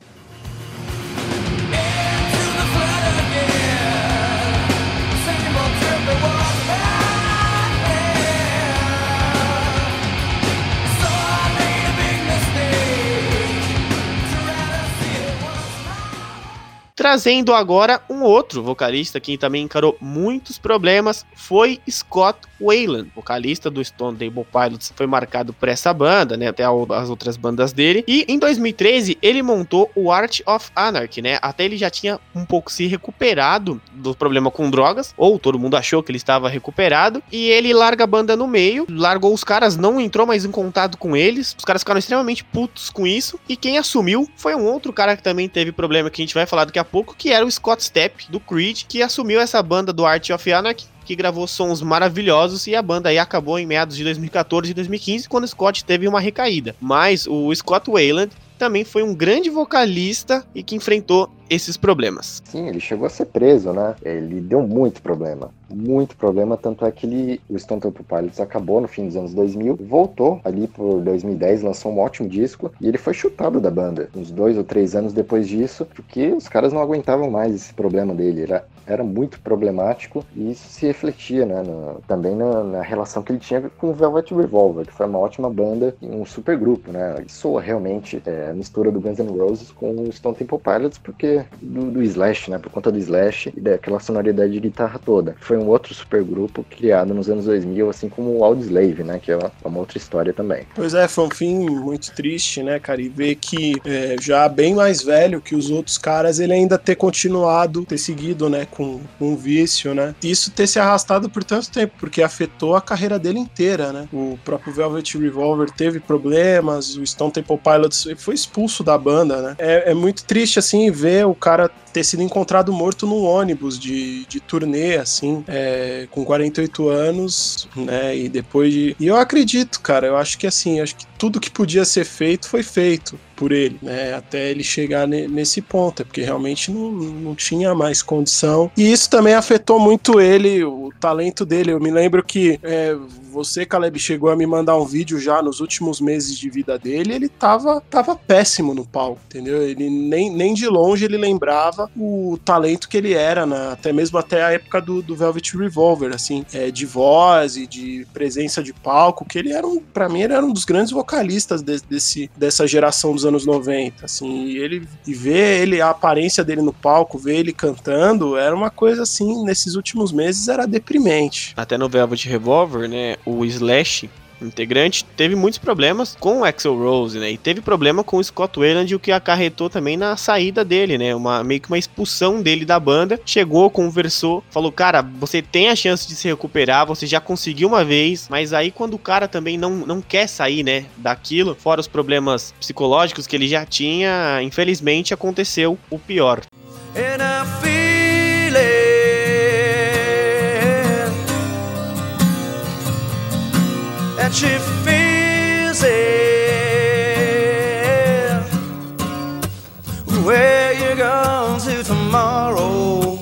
Trazendo agora um outro vocalista que também encarou muitos problemas, foi Scott Wayland, vocalista do Stone Temple Pilots, foi marcado por essa banda, né, até as outras bandas dele. E em 2013 ele montou o Art of Anarchy, né? Até ele já tinha um pouco se recuperado do problema com drogas, ou todo mundo achou que ele estava recuperado, e ele larga a banda no meio, largou os caras, não entrou mais em contato com eles. Os caras ficaram extremamente putos com isso, e quem assumiu foi um outro cara que também teve problema que a gente vai falar daqui a pouco, que era o Scott Stepp, do Creed, que assumiu essa banda do Art of Anarchy, que gravou sons maravilhosos e a banda aí acabou em meados de 2014 e 2015, quando Scott teve uma recaída. Mas o Scott Wayland também foi um grande vocalista e que enfrentou esses problemas. Sim, ele chegou a ser preso, né? Ele deu muito problema. Muito problema, tanto é que ele, o Stone Temple Pilots acabou no fim dos anos 2000, voltou ali por 2010, lançou um ótimo disco e ele foi chutado da banda uns dois ou três anos depois disso, porque os caras não aguentavam mais esse problema dele. Era, era muito problemático e isso se refletia né, no, também na, na, relação que ele tinha com o Velvet Revolver, que foi uma ótima banda e um super grupo, né? Isso realmente é a mistura do Guns N' Roses com o Stone Temple Pilots, porque do, do Slash, né? Por conta do Slash e daquela sonoridade de guitarra toda. Foi um outro supergrupo criado nos anos 2000, assim como o Audioslave, né? Que é uma, uma, outra história também. Pois é, foi um fim muito triste, né, cara? E ver que é, já bem mais velho que os outros caras, ele ainda ter continuado, ter seguido, né, com, com um vício, né? Isso ter se arrastado por tanto tempo, porque afetou a carreira dele inteira, né? O próprio Velvet Revolver teve problemas, o Stone Temple Pilots foi expulso da banda, né? É, é muito triste, assim, ver o cara ter sido encontrado morto num ônibus de, de turnê, assim, é, com 48 anos, né? E depois de. E eu acredito, cara, eu acho que assim, acho que tudo que podia ser feito foi feito por ele, né? Até ele chegar ne nesse ponto, é porque realmente não, não tinha mais condição. E isso também afetou muito ele, o talento dele. Eu me lembro que é, você, Caleb, chegou a me mandar um vídeo já nos últimos meses de vida dele, ele tava, tava péssimo no palco, entendeu? Ele nem, nem de longe ele lembrava o talento que ele era, até mesmo até a época do, do Velvet Revolver, assim, é, de voz e de presença de palco, que ele era um, pra mim, ele era um dos grandes vocalistas de, desse, dessa geração dos anos 90, assim, e ele e ver ele, a aparência dele no palco, ver ele cantando, era uma coisa assim, nesses últimos meses era deprimente. Até no Velvet Revolver, né, o Slash, integrante, teve muitos problemas com o Axel Rose, né? E teve problema com o Scott Wayland, o que acarretou também na saída dele, né? Uma, meio que uma expulsão dele da banda. Chegou, conversou, falou: Cara, você tem a chance de se recuperar, você já conseguiu uma vez, mas aí quando o cara também não, não quer sair, né? Daquilo, fora os problemas psicológicos que ele já tinha, infelizmente aconteceu o pior. And Where you going to tomorrow?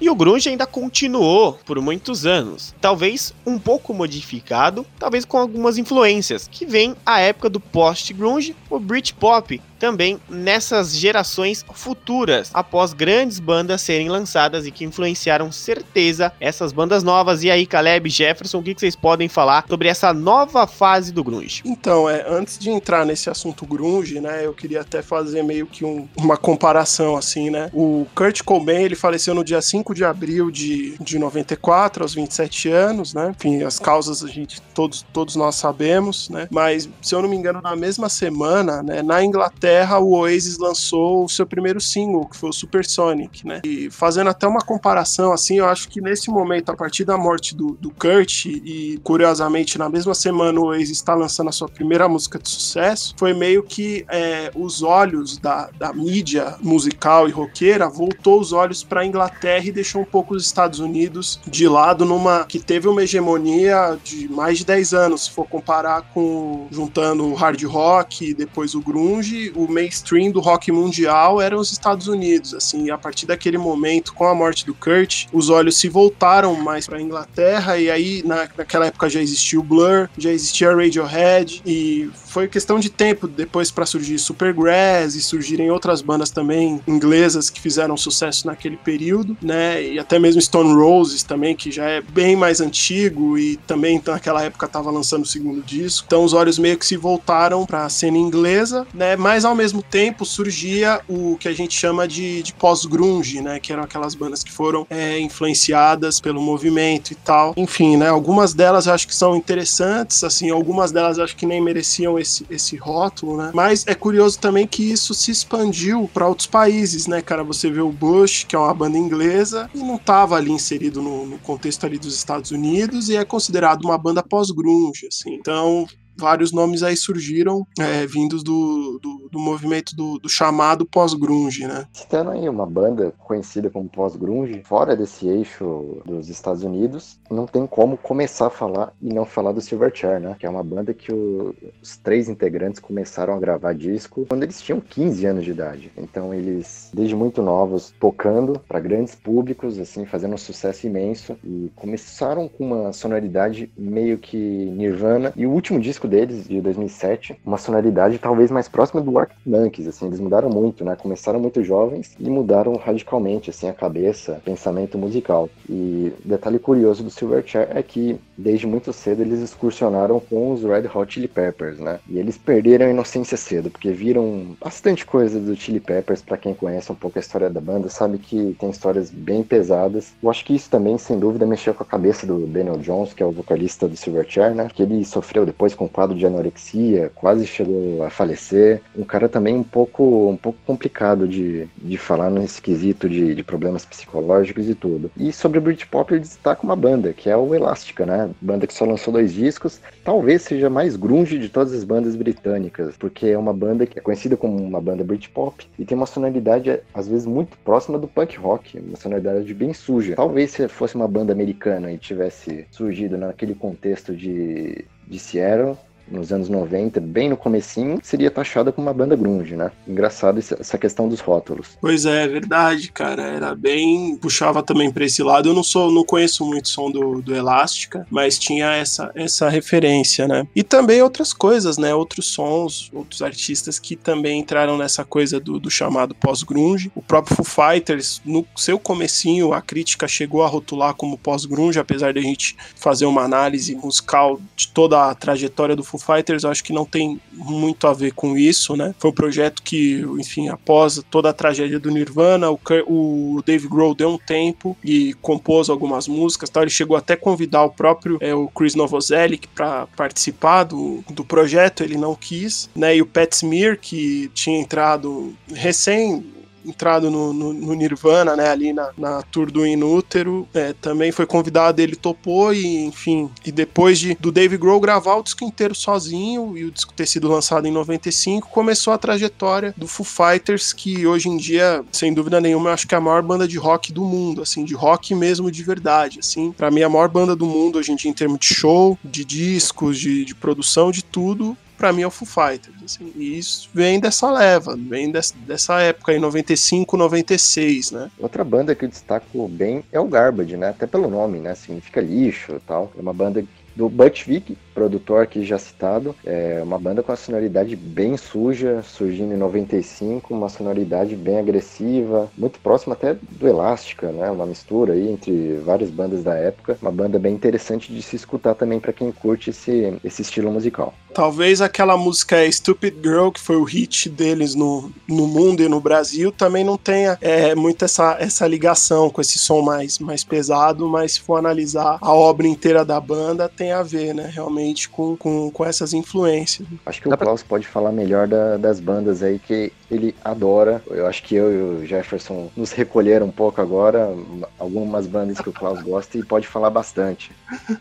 E o grunge ainda continuou por muitos anos, talvez um pouco modificado, talvez com algumas influências, que vem a época do post-grunge, o Britpop, também nessas gerações futuras, após grandes bandas serem lançadas e que influenciaram certeza essas bandas novas. E aí, Caleb, Jefferson, o que vocês podem falar sobre essa nova fase do grunge? Então, é, antes de entrar nesse assunto grunge, né, eu queria até fazer meio que um- uma comparação, assim, né? O Kurt Cobain, ele faleceu no dia 5 de abril de, de 94, aos 27 anos, né? Enfim, as causas a gente, todos, todos nós sabemos, né? Mas, se eu não me engano, na mesma semana, né, na Inglaterra, o Oasis lançou o seu primeiro single, que foi o Supersonic, né? E fazendo até uma comparação, assim, eu acho que nesse momento, a partir da morte do, do Kurt, e curiosamente, na mesma semana, o Oasis está lançando a sua primeira música de sucesso, foi meio que é, os olhos da, da mídia musical e roqueira voltou os olhos para a Inglaterra e deixou um pouco os Estados Unidos de lado numa que teve uma hegemonia de mais de 10 anos, se for comparar com juntando o hard rock e depois o grunge, o mainstream do rock mundial eram os Estados Unidos, assim, e a partir daquele momento com a morte do Kurt, os olhos se voltaram mais para a Inglaterra e aí na, naquela época já existia o Blur, já existia a Radiohead e foi questão de tempo depois para surgir Supergrass e surgirem outras bandas também inglesas que fizeram sucesso naquele período, né? E até mesmo Stone Roses também, que já é bem mais antigo e também naquela época estava lançando o segundo disco. Então os olhos meio que se voltaram para a cena inglesa, né? Mas ao mesmo tempo surgia o que a gente chama de, de pós-grunge, né? Que eram aquelas bandas que foram é, influenciadas pelo movimento e tal. Enfim, né? Algumas delas eu acho que são interessantes, assim, algumas delas eu acho que nem mereciam esse, esse rótulo, né? Mas é curioso também que isso se expandiu para outros países, né, cara? Você vê o Bush, que é uma banda inglesa, e não estava ali inserido no, no contexto ali dos Estados Unidos e é considerado uma banda pós-grunge, assim. Então, vários nomes aí surgiram é, vindos do, do, do movimento do, do chamado pós-grunge, né? Citando aí uma banda conhecida como pós-grunge, fora desse eixo dos Estados Unidos, não tem como começar a falar e não falar do Silverchair, né? Que é uma banda que o- os três integrantes começaram a gravar disco quando eles tinham 15 anos de idade. Então eles, desde muito novos, tocando para grandes públicos, assim, fazendo um sucesso imenso e começaram com uma sonoridade meio que Nirvana. E o último disco deles, de 2007, uma sonoridade talvez mais próxima do Arctic Monkeys, assim, eles mudaram muito, né? Começaram muito jovens e mudaram radicalmente, assim, a cabeça, pensamento musical. E detalhe curioso do Silverchair é que, desde muito cedo, eles excursionaram com os Red Hot Chili Peppers, né? E eles perderam a inocência cedo, porque viram bastante coisa do Chili Peppers, pra quem conhece um pouco a história da banda, sabe que tem histórias bem pesadas. Eu acho que isso também, sem dúvida, mexeu com a cabeça do Daniel Jones, que é o vocalista do Silverchair, né? Que ele sofreu depois com um quadro de anorexia, quase chegou a falecer. Um cara também um pouco, um pouco complicado de, de falar nesse quesito de, de problemas psicológicos e tudo. E sobre o Britpop ele destaca uma banda, que é o Elástica, né? Banda que só lançou dois discos. Talvez seja mais grunge de todas as bandas britânicas, porque é uma banda que é conhecida como uma banda Britpop e tem uma sonoridade às vezes muito próxima do punk rock, uma sonoridade bem suja. Talvez se fosse uma banda americana e tivesse surgido naquele contexto de de Seattle, nos anos 90, bem no comecinho, seria taxada como uma banda grunge, né? Engraçado essa questão dos rótulos. Pois é, é verdade, cara. Era bem. puxava também pra esse lado. Eu não sou, não conheço muito som do, do Elástica, mas tinha essa, essa referência, né? E também outras coisas, né? Outros sons, outros artistas que também entraram nessa coisa do, do chamado pós-grunge. O próprio Foo Fighters, no seu comecinho, a crítica chegou a rotular como pós-grunge, apesar de a gente fazer uma análise musical de toda a trajetória do Foo Foo Fighters acho que não tem muito a ver com isso, né? Foi um projeto que, enfim, após toda a tragédia do Nirvana, o, o Dave Grohl deu um tempo e compôs algumas músicas, tal. Ele chegou até a convidar o próprio é, o Chris Novoselic para participar do, do projeto, ele não quis, né? E o Pat Smear, que tinha entrado recém entrado no, no, no, Nirvana, né, ali na, na tour do Inútero, é, também foi convidado, ele topou e, enfim, e depois de, do Dave Grohl gravar o disco inteiro sozinho e o disco ter sido lançado em 95, começou a trajetória do Foo Fighters, que hoje em dia, sem dúvida nenhuma, eu acho que é a maior banda de rock do mundo, assim, de rock mesmo de verdade, assim, para mim a maior banda do mundo hoje em dia em termos de show, de discos, de, de produção, de tudo, para mim é o Foo Fighters. Assim, e isso vem dessa leva, vem dessa, dessa época aí, 95, 96, né? Outra banda que eu destaco bem é o Garbage, né? Até pelo nome, né? Significa lixo e tal. É uma banda do Butch Vig, produtor aqui já citado, é uma banda com uma sonoridade bem suja, surgindo em 95, uma sonoridade bem agressiva, muito próxima até do Elástica, né? Uma mistura aí entre várias bandas da época, uma banda bem interessante de se escutar também para quem curte esse, esse estilo musical. Talvez aquela música Stupid Girl, que foi o hit deles no, no mundo e no Brasil, também não tenha é, muito essa, essa ligação com esse som mais, mais pesado, mas se for analisar a obra inteira da banda, tem tem a ver, né, realmente com, com, com essas influências. Acho que o Klaus pode falar melhor da, das bandas aí que ele adora. Eu acho que eu e o Jefferson nos recolheram um pouco agora, algumas bandas que o Klaus gosta e pode falar bastante.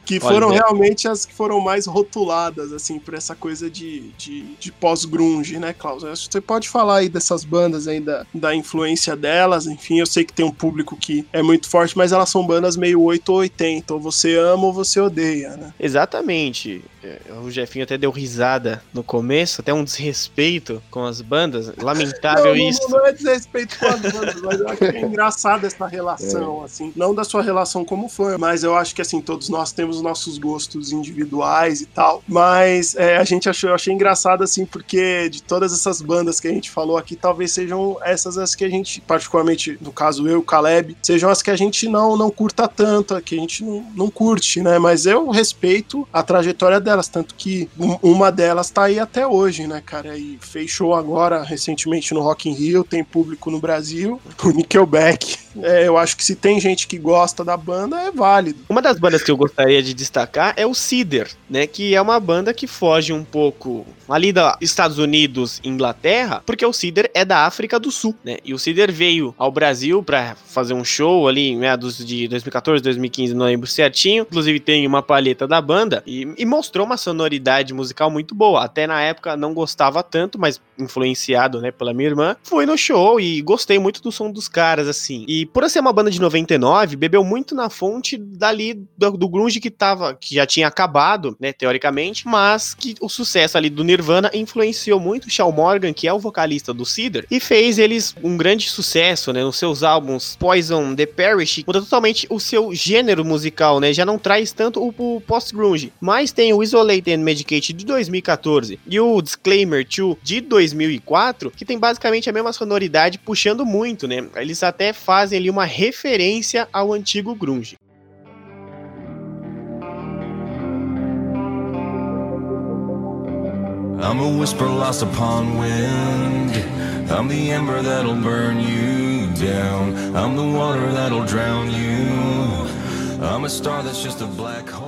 que foram realmente as que foram mais rotuladas, assim, por essa coisa de, de, de pós-grunge, né, Klaus? Acho que você pode falar aí dessas bandas aí, da, da influência delas, enfim, eu sei que tem um público que é muito forte, mas elas são bandas meio 8 ou 80, ou você ama ou você odeia, né? Exatamente. É, o Jefinho até deu risada no começo, até um desrespeito com as bandas. Lamentável não, isso. Não, não é desrespeito com as bandas, mas eu acho que é engraçado essa relação, é. assim. Não da sua relação como fã, mas eu acho que, assim, todos nós temos nossos gostos individuais e tal. Mas é, a gente achou, eu achei engraçado, assim, porque de todas essas bandas que a gente falou aqui, talvez sejam essas as que a gente, particularmente, no caso eu, Caleb, sejam as que a gente não, não curta tanto, que a gente não, não curte, né? Mas eu respeito a trajetória delas, tanto que uma delas tá aí até hoje, né, cara? E fechou agora recentemente no Rock in Rio, tem público no Brasil, *laughs* o Nickelback. É, eu acho que se tem gente que gosta da banda, é válido. Uma das bandas que eu gostaria de destacar é o Cider, né? Que é uma banda que foge um pouco ali dos Estados Unidos Inglaterra, porque o Cider é da África do Sul, né? E o Cider veio ao Brasil para fazer um show ali em meados de 2014, 2015, não lembro certinho. Inclusive tem uma palheta da banda e, e mostrou uma sonoridade musical muito boa. Até na época não gostava tanto, mas influenciado, né, pela minha irmã, fui no show e gostei muito do som dos caras, assim. E por ser uma banda de 99, bebeu muito na fonte dali do, do grunge que tava, que já tinha acabado, né, teoricamente, mas que o sucesso ali do Nirvana influenciou muito o Shawn Morgan, que é o vocalista do Cedar, e fez eles um grande sucesso, né, nos seus álbuns Poison, The Parish, muda totalmente o seu gênero musical, né, já não traz tanto o, o post-grunge, mas tem o Isolate and Medicate de 2014 e o Disclaimer 2 de 2004, que tem basicamente a mesma sonoridade puxando muito, né, eles até fazem ali uma referência ao antigo grunge. I'm a whisper lost upon wind. I'm the ember that'll burn you down. I'm the water that'll drown you. I'm a star that's just a black hole.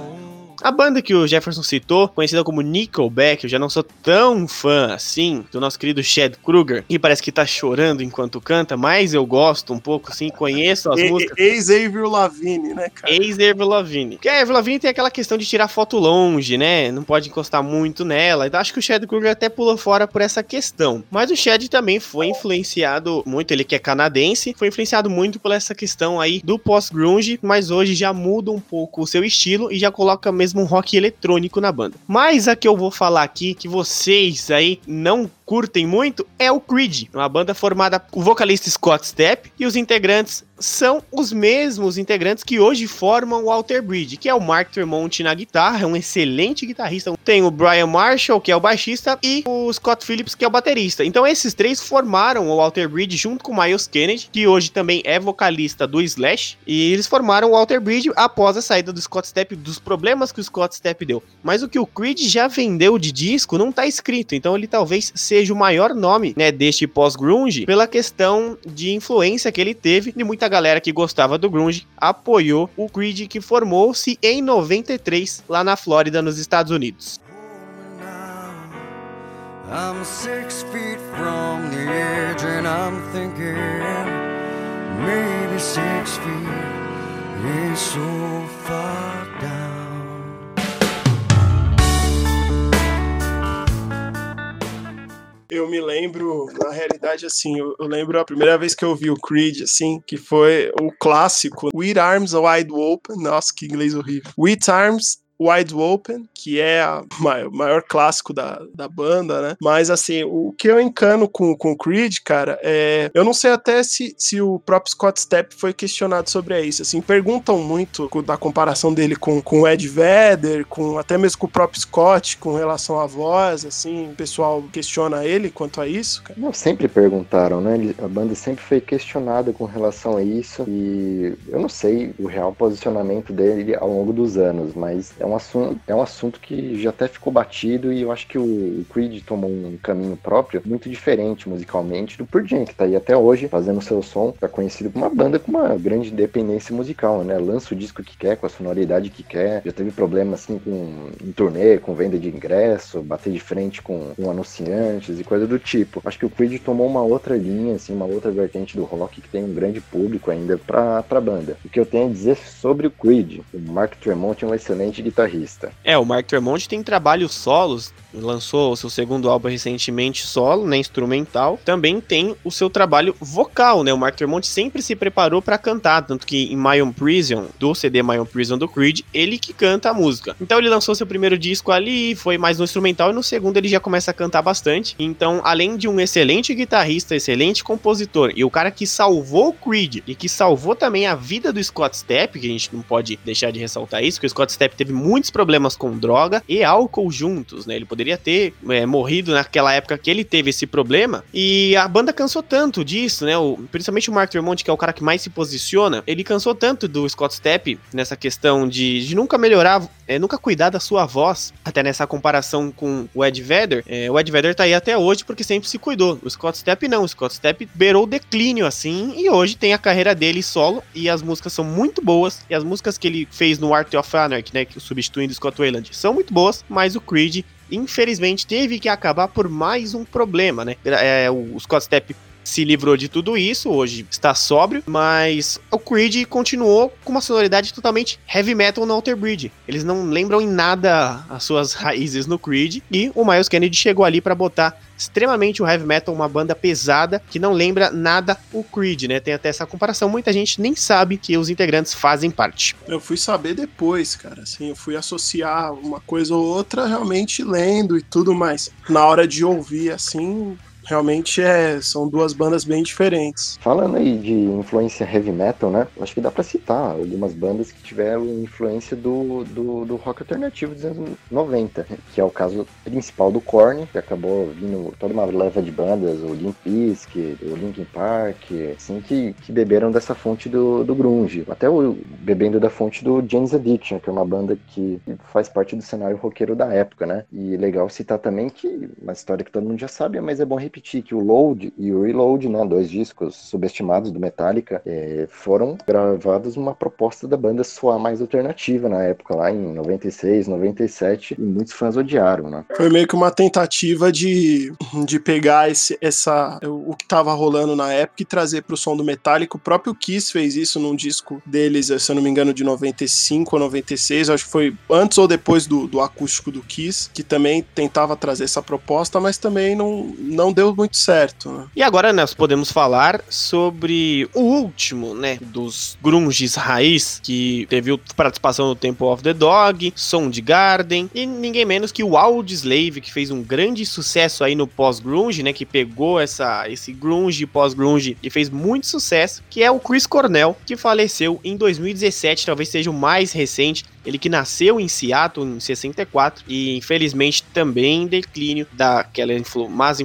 A banda que o Jefferson citou, conhecida como Nickelback, eu já não sou tão fã assim do nosso querido Chad Kruger, que parece que tá chorando enquanto canta, mas eu gosto um pouco, assim, conheço as músicas. Ex-Avril Lavigne, né, cara? Ex-Avril Lavigne. Porque a Avril Lavigne tem aquela questão de tirar foto longe, né? Não pode encostar muito nela. Então acho que o Chad Kruger até pulou fora por essa questão. Mas o Chad também foi influenciado muito, ele que é canadense, foi influenciado muito por essa questão aí do pós-grunge, mas hoje já muda um pouco o seu estilo e já coloca mesmo um rock eletrônico na banda. Mas a que eu vou falar aqui, que vocês aí não curtem muito, é o Creed, uma banda formada por o vocalista Scott Stepp e os integrantes são os mesmos integrantes que hoje formam o Alter Bridge, que é o Mark Tremont na guitarra, é um excelente guitarrista. Tem o Brian Marshall, que é o baixista, e o Scott Phillips, que é o baterista. Então esses três formaram o Alter Bridge junto com o Miles Kennedy, que hoje também é vocalista do Slash, e eles formaram o Alter Bridge após a saída do Scott Stepp, dos problemas que o Scott Stepp deu. Mas o que o Creed já vendeu de disco não tá escrito, então ele talvez seja o maior nome, né, deste pós-grunge, pela questão de influência que ele teve de muita galera que gostava do grunge apoiou o Creed que formou-se em 93 lá na Flórida, nos Estados Unidos. I'm six feet from the edge and I'm thinking maybe six feet so far Eu me lembro, na realidade, assim, eu, lembro a primeira vez que eu vi o Creed, assim, que foi o clássico With Arms Wide Open. Nossa, que inglês horrível. With Arms Wide Open, que é o maior, maior, clássico da, da banda, né? Mas, assim, o que eu encano com, o Creed, cara, é. Eu não sei até se, se o próprio Scott Stepp foi questionado sobre isso. Assim, perguntam muito da comparação dele com, com o Ed Vedder, com até mesmo com o próprio Scott, com relação à voz, assim, o pessoal questiona ele quanto a isso, cara. Não, sempre perguntaram, né? A banda sempre foi questionada com relação a isso e eu não sei o real posicionamento dele ao longo dos anos, mas é um assunto, é um assunto que já até ficou batido e eu acho que o, Creed tomou um caminho próprio muito diferente musicalmente do Pearl que tá aí até hoje fazendo seu som, tá conhecido como uma banda com uma grande independência musical, né? Lança o disco que quer, com a sonoridade que quer, já teve problema assim com em turnê, com venda de ingresso, bater de frente com, com anunciantes e coisa do tipo. Acho que o Creed tomou uma outra linha, assim, uma outra vertente do rock que tem um grande público ainda pra, pra banda. O que eu tenho a dizer sobre o Creed, o Mark Tremont é um excelente guitarrista guitarrista. É, o Mark Tremont tem trabalhos solos, lançou o seu segundo álbum recentemente solo, né, instrumental. Também tem o seu trabalho vocal, né? O Mark Tremont sempre se preparou para cantar, tanto que em My Own Prison, do CD My Own Prison do Creed, ele que canta a música. Então ele lançou seu primeiro disco ali, foi mais no instrumental e no segundo ele já começa a cantar bastante. Então, além de um excelente guitarrista, excelente compositor e o cara que salvou o Creed e que salvou também a vida do Scott Stepp, que a gente não pode deixar de ressaltar isso, que o Scott Stepp teve muitos problemas com droga e álcool juntos, né? Ele poderia ter é, morrido naquela época que ele teve esse problema. E a banda cansou tanto disso, né? O, principalmente o Mark Tremont, que é o cara que mais se posiciona, ele cansou tanto do Scott Stepp nessa questão de, de nunca melhorar, é, nunca cuidar da sua voz, até nessa comparação com o Ed Vedder. É, o Ed Vedder tá aí até hoje porque sempre se cuidou. O Scott Stepp não. O Scott Stepp beirou o declínio assim e hoje tem a carreira dele solo e as músicas são muito boas. E as músicas que ele fez no Art of Anarchy, né? Que o substituindo Scott Wayland, são muito boas, mas o Creed infelizmente teve que acabar por mais um problema, né? É, o Scott Stepp se livrou de tudo isso, hoje está sóbrio, mas o Creed continuou com uma sonoridade totalmente heavy metal no Alter Bridge. Eles não lembram em nada as suas raízes no Creed e o Miles Kennedy chegou ali para botar extremamente o heavy metal, uma banda pesada que não lembra nada o Creed, né? Tem até essa comparação, muita gente nem sabe que os integrantes fazem parte. Eu fui saber depois, cara, assim, eu fui associar uma coisa ou outra realmente lendo e tudo mais. Na hora de ouvir, assim, realmente é, são duas bandas bem diferentes. Falando aí de influência heavy metal, né? Acho que dá para citar algumas bandas que tiveram influência do, do, do, rock alternativo dos anos 90, que é o caso principal do Korn, que acabou vindo toda uma leva de bandas, o Limp Bizkit, o Linkin Park, assim, que, que beberam dessa fonte do, do grunge. Até o bebendo da fonte do James Addiction, que é uma banda que faz parte do cenário roqueiro da época, né? E legal citar também que uma história que todo mundo já sabe, mas é bom repetir repetir que o Load e o Reload, né, dois discos subestimados do Metallica, é, foram gravados numa proposta da banda soar mais alternativa na época, lá em 96, 97, e muitos fãs odiaram, né? Foi meio que uma tentativa de, de pegar esse, essa, o que tava rolando na época e trazer pro som do Metallica. O próprio Kiss fez isso num disco deles, se eu não me engano, de 95 ou 96, acho que foi antes ou depois do, do acústico do Kiss, que também tentava trazer essa proposta, mas também não, não deu muito certo. Né? E agora nós podemos falar sobre o último, né, dos grunges raiz, que teve participação no Temple of the Dog, Soundgarden, e ninguém menos que o Audioslave, que fez um grande sucesso aí no pós-grunge, né, que pegou essa, esse grunge pós-grunge e fez muito sucesso, que é o Chris Cornell, que faleceu em 2017, talvez seja o mais recente, ele que nasceu em Seattle em 64 e infelizmente também em declínio daquelas influ más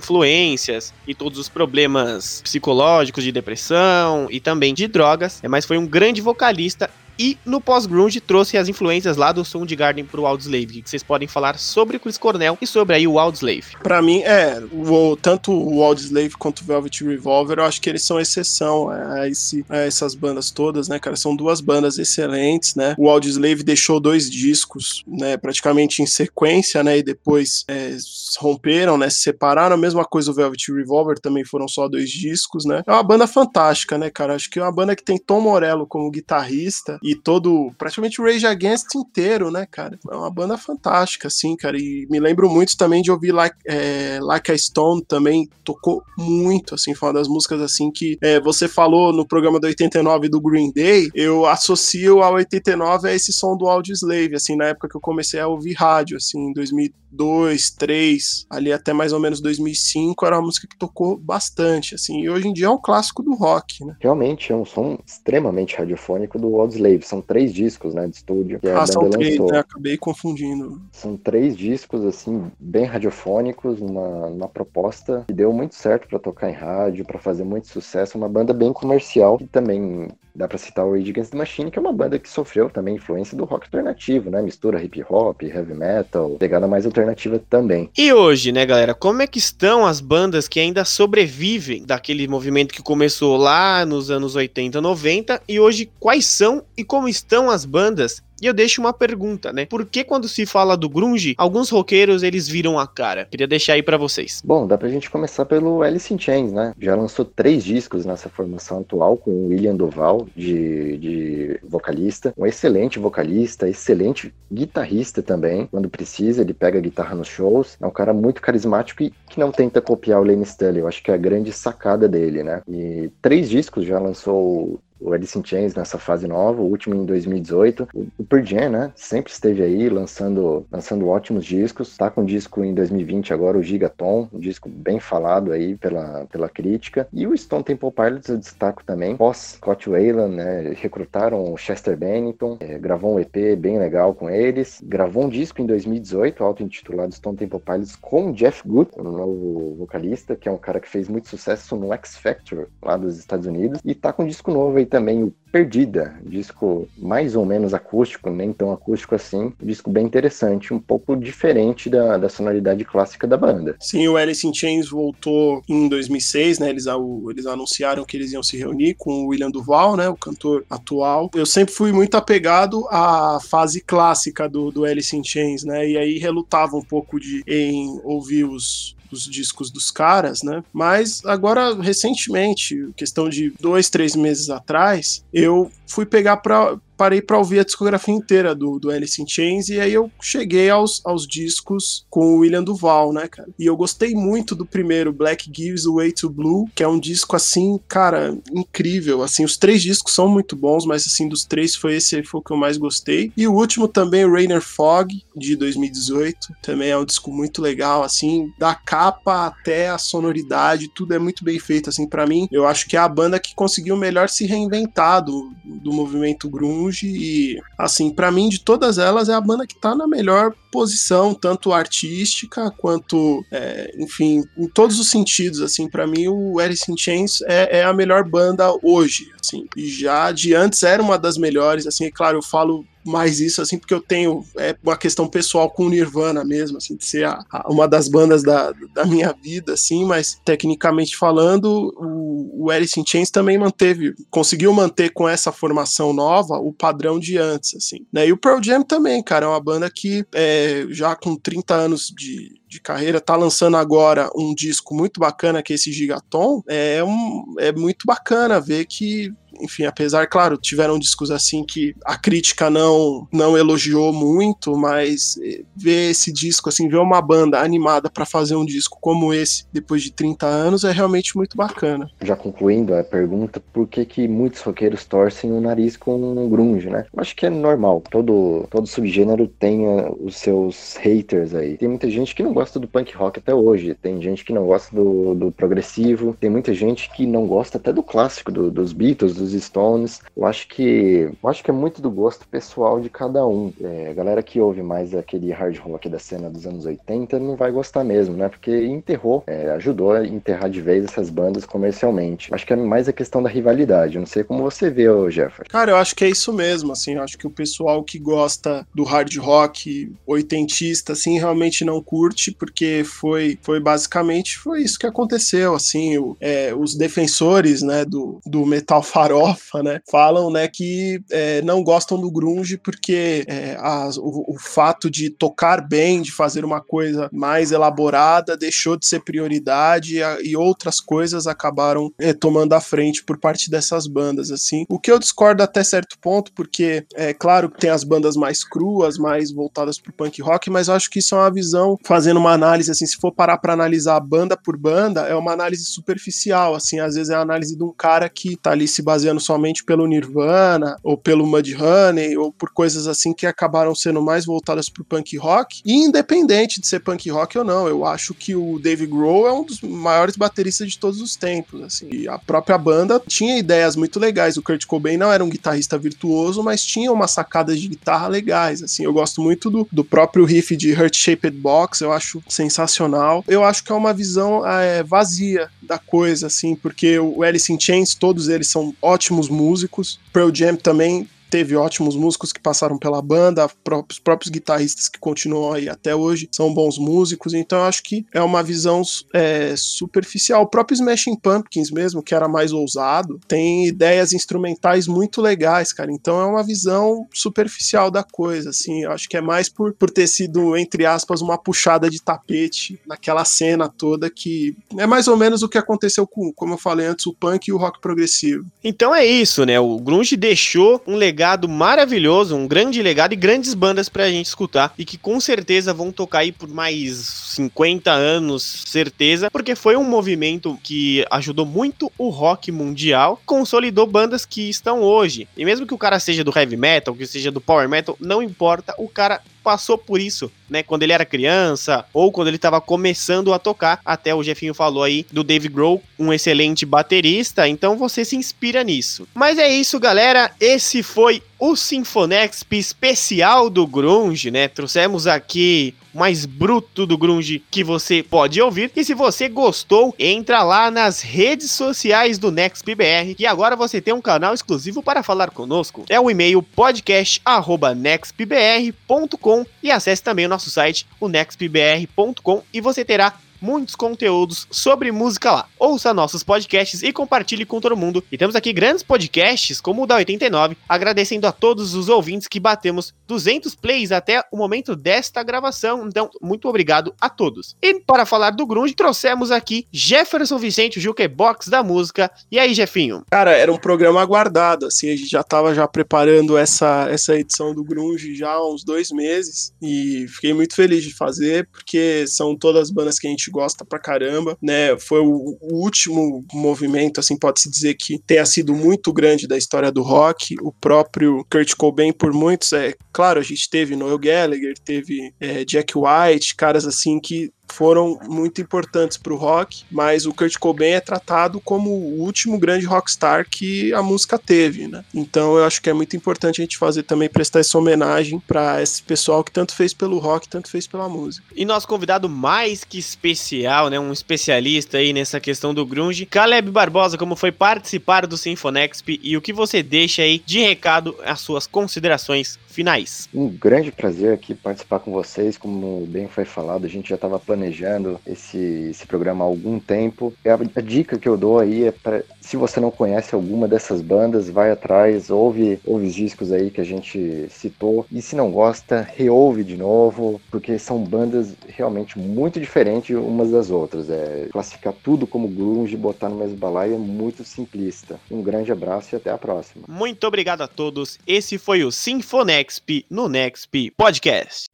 influências e todos os problemas psicológicos de depressão e também de drogas, mas foi um grande vocalista e no pós-grunge trouxe as influências lá do Soundgarden pro Audioslave. Que vocês podem falar sobre Chris Cornell e sobre aí o Audioslave? Para mim, é, o, tanto o Audioslave quanto o Velvet Revolver, eu acho que eles são exceção a, esse, a essas bandas todas, né, cara? São duas bandas excelentes, né? O Audioslave deixou dois discos, né, praticamente em sequência, né, e depois é, romperam, né, se separaram. A mesma coisa o Velvet Revolver, também foram só dois discos, né? É uma banda fantástica, né, cara? Acho que é uma banda que tem Tom Morello como guitarrista e todo, praticamente o Rage Against inteiro, né, cara? É uma banda fantástica, assim, cara. E me lembro muito também de ouvir Like, é, like a Stone também, tocou muito, assim, foi uma das músicas, assim, que é, você falou no programa do 89 do Green Day, eu associo ao 89 a esse som do Audioslave, assim, na época que eu comecei a ouvir rádio, assim, em 2000 2002, 3, ali até mais ou menos 2005, era uma música que tocou bastante, assim, e hoje em dia é um clássico do rock, né? Realmente é um som extremamente radiofônico do Slave. São três discos, né, de estúdio. Que ah, são três, né? Acabei confundindo. São três discos, assim, bem radiofônicos, uma, uma proposta que deu muito certo para tocar em rádio, para fazer muito sucesso, uma banda bem comercial, que também Dá pra citar o Rage Against the Machine, que é uma banda que sofreu também influência do rock alternativo, né? Mistura hip hop, heavy metal, pegada mais alternativa também. E hoje, né, galera, como é que estão as bandas que ainda sobrevivem daquele movimento que começou lá nos anos 80, 90 e hoje quais são e como estão as bandas e eu deixo uma pergunta, né? Por que quando se fala do grunge, alguns roqueiros eles viram a cara? Queria deixar aí para vocês. Bom, dá pra gente começar pelo Alice in Chains, né? Já lançou três discos nessa formação atual com o William Duval de, de vocalista, um excelente vocalista, excelente guitarrista também. Quando precisa, ele pega a guitarra nos shows. É um cara muito carismático e que não tenta copiar o Lane Stanley. Eu acho que é a grande sacada dele, né? E três discos já lançou o Alice in Chains nessa fase nova, o último em 2018. O Pearl Jam, né, sempre esteve aí lançando, lançando ótimos discos. Tá com um disco em 2020 agora, o Gigaton, um disco bem falado aí pela, pela crítica. E o Stone Temple Pilots eu destaco também. Pós Scott Wayland, né, recrutaram o Chester Bennington, é, gravou um EP bem legal com eles. Gravou um disco em 2018, auto-intitulado Stone Temple Pilots, com Jeff Good, o novo vocalista, que é um cara que fez muito sucesso no X Factor lá dos Estados Unidos. E tá com um disco novo aí também o Perdida, disco mais ou menos acústico, nem tão acústico assim, disco bem interessante, um pouco diferente da, da sonoridade clássica da banda. Sim, o Alice in Chains voltou em 2006, né? Eles, eles anunciaram que eles iam se reunir com o William Duval, né? O cantor atual. Eu sempre fui muito apegado à fase clássica do, do Alice in Chains, né? E aí relutava um pouco de em ouvir os, os discos dos caras, né? Mas agora, recentemente, questão de dois, três meses atrás, eu fui pegar pra, parei para ouvir a discografia inteira do, do Alice in Chains e aí eu cheguei aos, aos discos com o William Duval, né, cara? E eu gostei muito do primeiro, Black Gives Way to Blue, que é um disco assim, cara, incrível. Assim, os três discos são muito bons, mas assim, dos três foi esse foi o que eu mais gostei. E o último também, Rainer Fog, de 2018, também é um disco muito legal, assim, da capa até a sonoridade, tudo é muito bem feito, assim, para mim. Eu acho que é a banda que conseguiu melhor se reinventar do, do movimento grunge e assim, para mim de todas elas é a banda que tá na melhor posição, tanto artística quanto, é, enfim, em todos os sentidos, assim, para mim o Alice in Chains é, é, a melhor banda hoje, assim, e já de antes era uma das melhores, assim, é claro, eu falo mais isso, assim, porque eu tenho é, uma questão pessoal com o Nirvana mesmo, assim, de ser a, a, uma das bandas da, da minha vida, assim, mas tecnicamente falando, o, o Alice in Chains também manteve, conseguiu manter com essa formação nova o padrão de antes, assim, né? E o Pearl Jam também, cara, é uma banda que é, já com 30 anos de, de carreira, tá lançando agora um disco muito bacana que é esse Gigaton, é, um, é muito bacana ver que enfim, apesar, claro, tiveram discos assim que a crítica não não elogiou muito, mas eh, ver esse disco, assim, ver uma banda animada para fazer um disco como esse depois de 30 anos é realmente muito bacana. Já concluindo a pergunta, por que que muitos roqueiros torcem o nariz com um grunge, né? Eu acho que é normal, todo, todo subgênero tem os seus haters aí. Tem muita gente que não gosta do punk rock até hoje, tem gente que não gosta do, do progressivo, tem muita gente que não gosta até do clássico, do, dos Beatles, dos Stones. Eu acho que eu acho que é muito do gosto pessoal de cada um. É, a galera que ouve mais aquele hard rock da cena dos anos 80 não vai gostar mesmo, né? Porque enterrou, é, ajudou a enterrar de vez essas bandas comercialmente. Acho que é mais a questão da rivalidade. Eu não sei como você vê, Jefferson. Cara, eu acho que é isso mesmo, assim. Eu acho que o pessoal que gosta do hard rock oitentista, assim, realmente não curte, porque foi, foi basicamente foi isso que aconteceu, assim. O, é, os defensores, né, do, do metal farol farofa, né? Falam, né, que é, não gostam do grunge porque é, as, o, o, fato de tocar bem, de fazer uma coisa mais elaborada, deixou de ser prioridade e, e outras coisas acabaram é, tomando a frente por parte dessas bandas, assim. O que eu discordo até certo ponto, porque é claro que tem as bandas mais cruas, mais voltadas pro punk rock, mas eu acho que isso é uma visão, fazendo uma análise, assim, se for parar para analisar banda por banda, é uma análise superficial, assim, às vezes é a análise de um cara que tá ali se baseando baseando somente pelo Nirvana, ou pelo Mudhoney, ou por coisas assim que acabaram sendo mais voltadas pro punk rock. E independente de ser punk rock ou não, eu acho que o Dave Grohl é um dos maiores bateristas de todos os tempos. Assim. E a própria banda tinha ideias muito legais. O Kurt Cobain não era um guitarrista virtuoso, mas tinha umas sacadas de guitarra legais. Assim, eu gosto muito do, do próprio riff de Heart Shaped Box, eu acho sensacional. Eu acho que é uma visão é, vazia da coisa, assim, porque o Alice in Chains, todos eles são ótimos músicos. Pearl Jam também teve ótimos músicos que passaram pela banda, os próprios guitarristas que continuam aí até hoje são bons músicos, então eu acho que é uma visão é, superficial. O próprio Smashing Pumpkins mesmo, que era mais ousado, tem ideias instrumentais muito legais, cara, então é uma visão superficial da coisa, assim, eu acho que é mais por, por ter sido, entre aspas, uma puxada de tapete naquela cena toda que é mais ou menos o que aconteceu com, como eu falei antes, o punk e o rock progressivo. Então é isso, né, o grunge deixou um legado legado maravilhoso, um grande legado e grandes bandas pra gente escutar e que com certeza vão tocar aí por mais 50 anos, certeza, porque foi um movimento que ajudou muito o rock mundial, consolidou bandas que estão hoje. E mesmo que o cara seja do heavy metal, que seja do power metal, não importa, o cara passou por isso, né? Quando ele era criança ou quando ele estava começando a tocar. Até o Jefinho falou aí do Dave Grohl, um excelente baterista, então você se inspira nisso. Mas é isso, galera. Esse foi o Sinfonexp especial do Grunge, né? Trouxemos aqui mais bruto do grunge que você pode ouvir. E se você gostou, entra lá nas redes sociais do NextBR, que agora você tem um canal exclusivo para falar conosco. É o e-mail podcast@nextbr.com e acesse também o nosso site, o nextbr.com e você terá muitos conteúdos sobre música lá. Ouça nossos podcasts e compartilhe com todo mundo. E temos aqui grandes podcasts, como o da 89, agradecendo a todos os ouvintes que batemos 200 plays até o momento desta gravação. Então, muito obrigado a todos. E para falar do grunge, trouxemos aqui Jefferson Vicente, o jukebox da música. E aí, Jefinho? Cara, era um programa aguardado, assim, a gente já estava já preparando essa, essa edição do grunge já há uns dois meses e fiquei muito feliz de fazer, porque são todas bandas que a gente gosta pra caramba, né? Foi o, o último movimento, assim, pode-se dizer que tenha sido muito grande da história do rock. O próprio Kurt Cobain, por muitos, é claro, a gente teve Noel Gallagher, teve é, Jack White, caras assim que foram muito importantes para o rock, mas o Kurt Cobain é tratado como o último grande rockstar que a música teve, né? Então eu acho que é muito importante a gente fazer também prestar essa homenagem para esse pessoal que tanto fez pelo rock, tanto fez pela música. E nosso convidado mais que especial, né, um especialista aí nessa questão do grunge, Caleb Barbosa, como foi participar do Sinfonexp e o que você deixa aí de recado as suas considerações finais. Um grande prazer aqui participar com vocês. Como bem foi falado, a gente já estava planejando esse, esse programa há algum tempo. A, a dica que eu dou aí é para, se você não conhece alguma dessas bandas, vai atrás, ouve, ouve os discos aí que a gente citou. E se não gosta, reouve de novo, porque são bandas realmente muito diferentes umas das outras. É, classificar tudo como grunge e botar no mesmo balaio é muito simplista. Um grande abraço e até a próxima. Muito obrigado a todos. Esse foi o Sinfonexp no Nexp Podcast.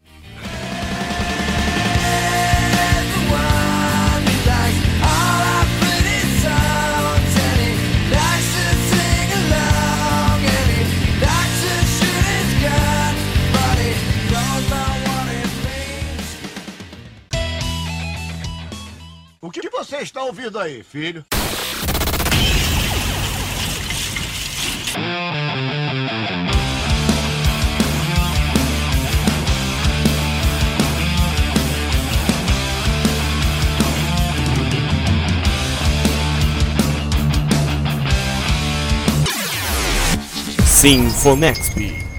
O que você está ouvindo aí, filho? Sinfonexp.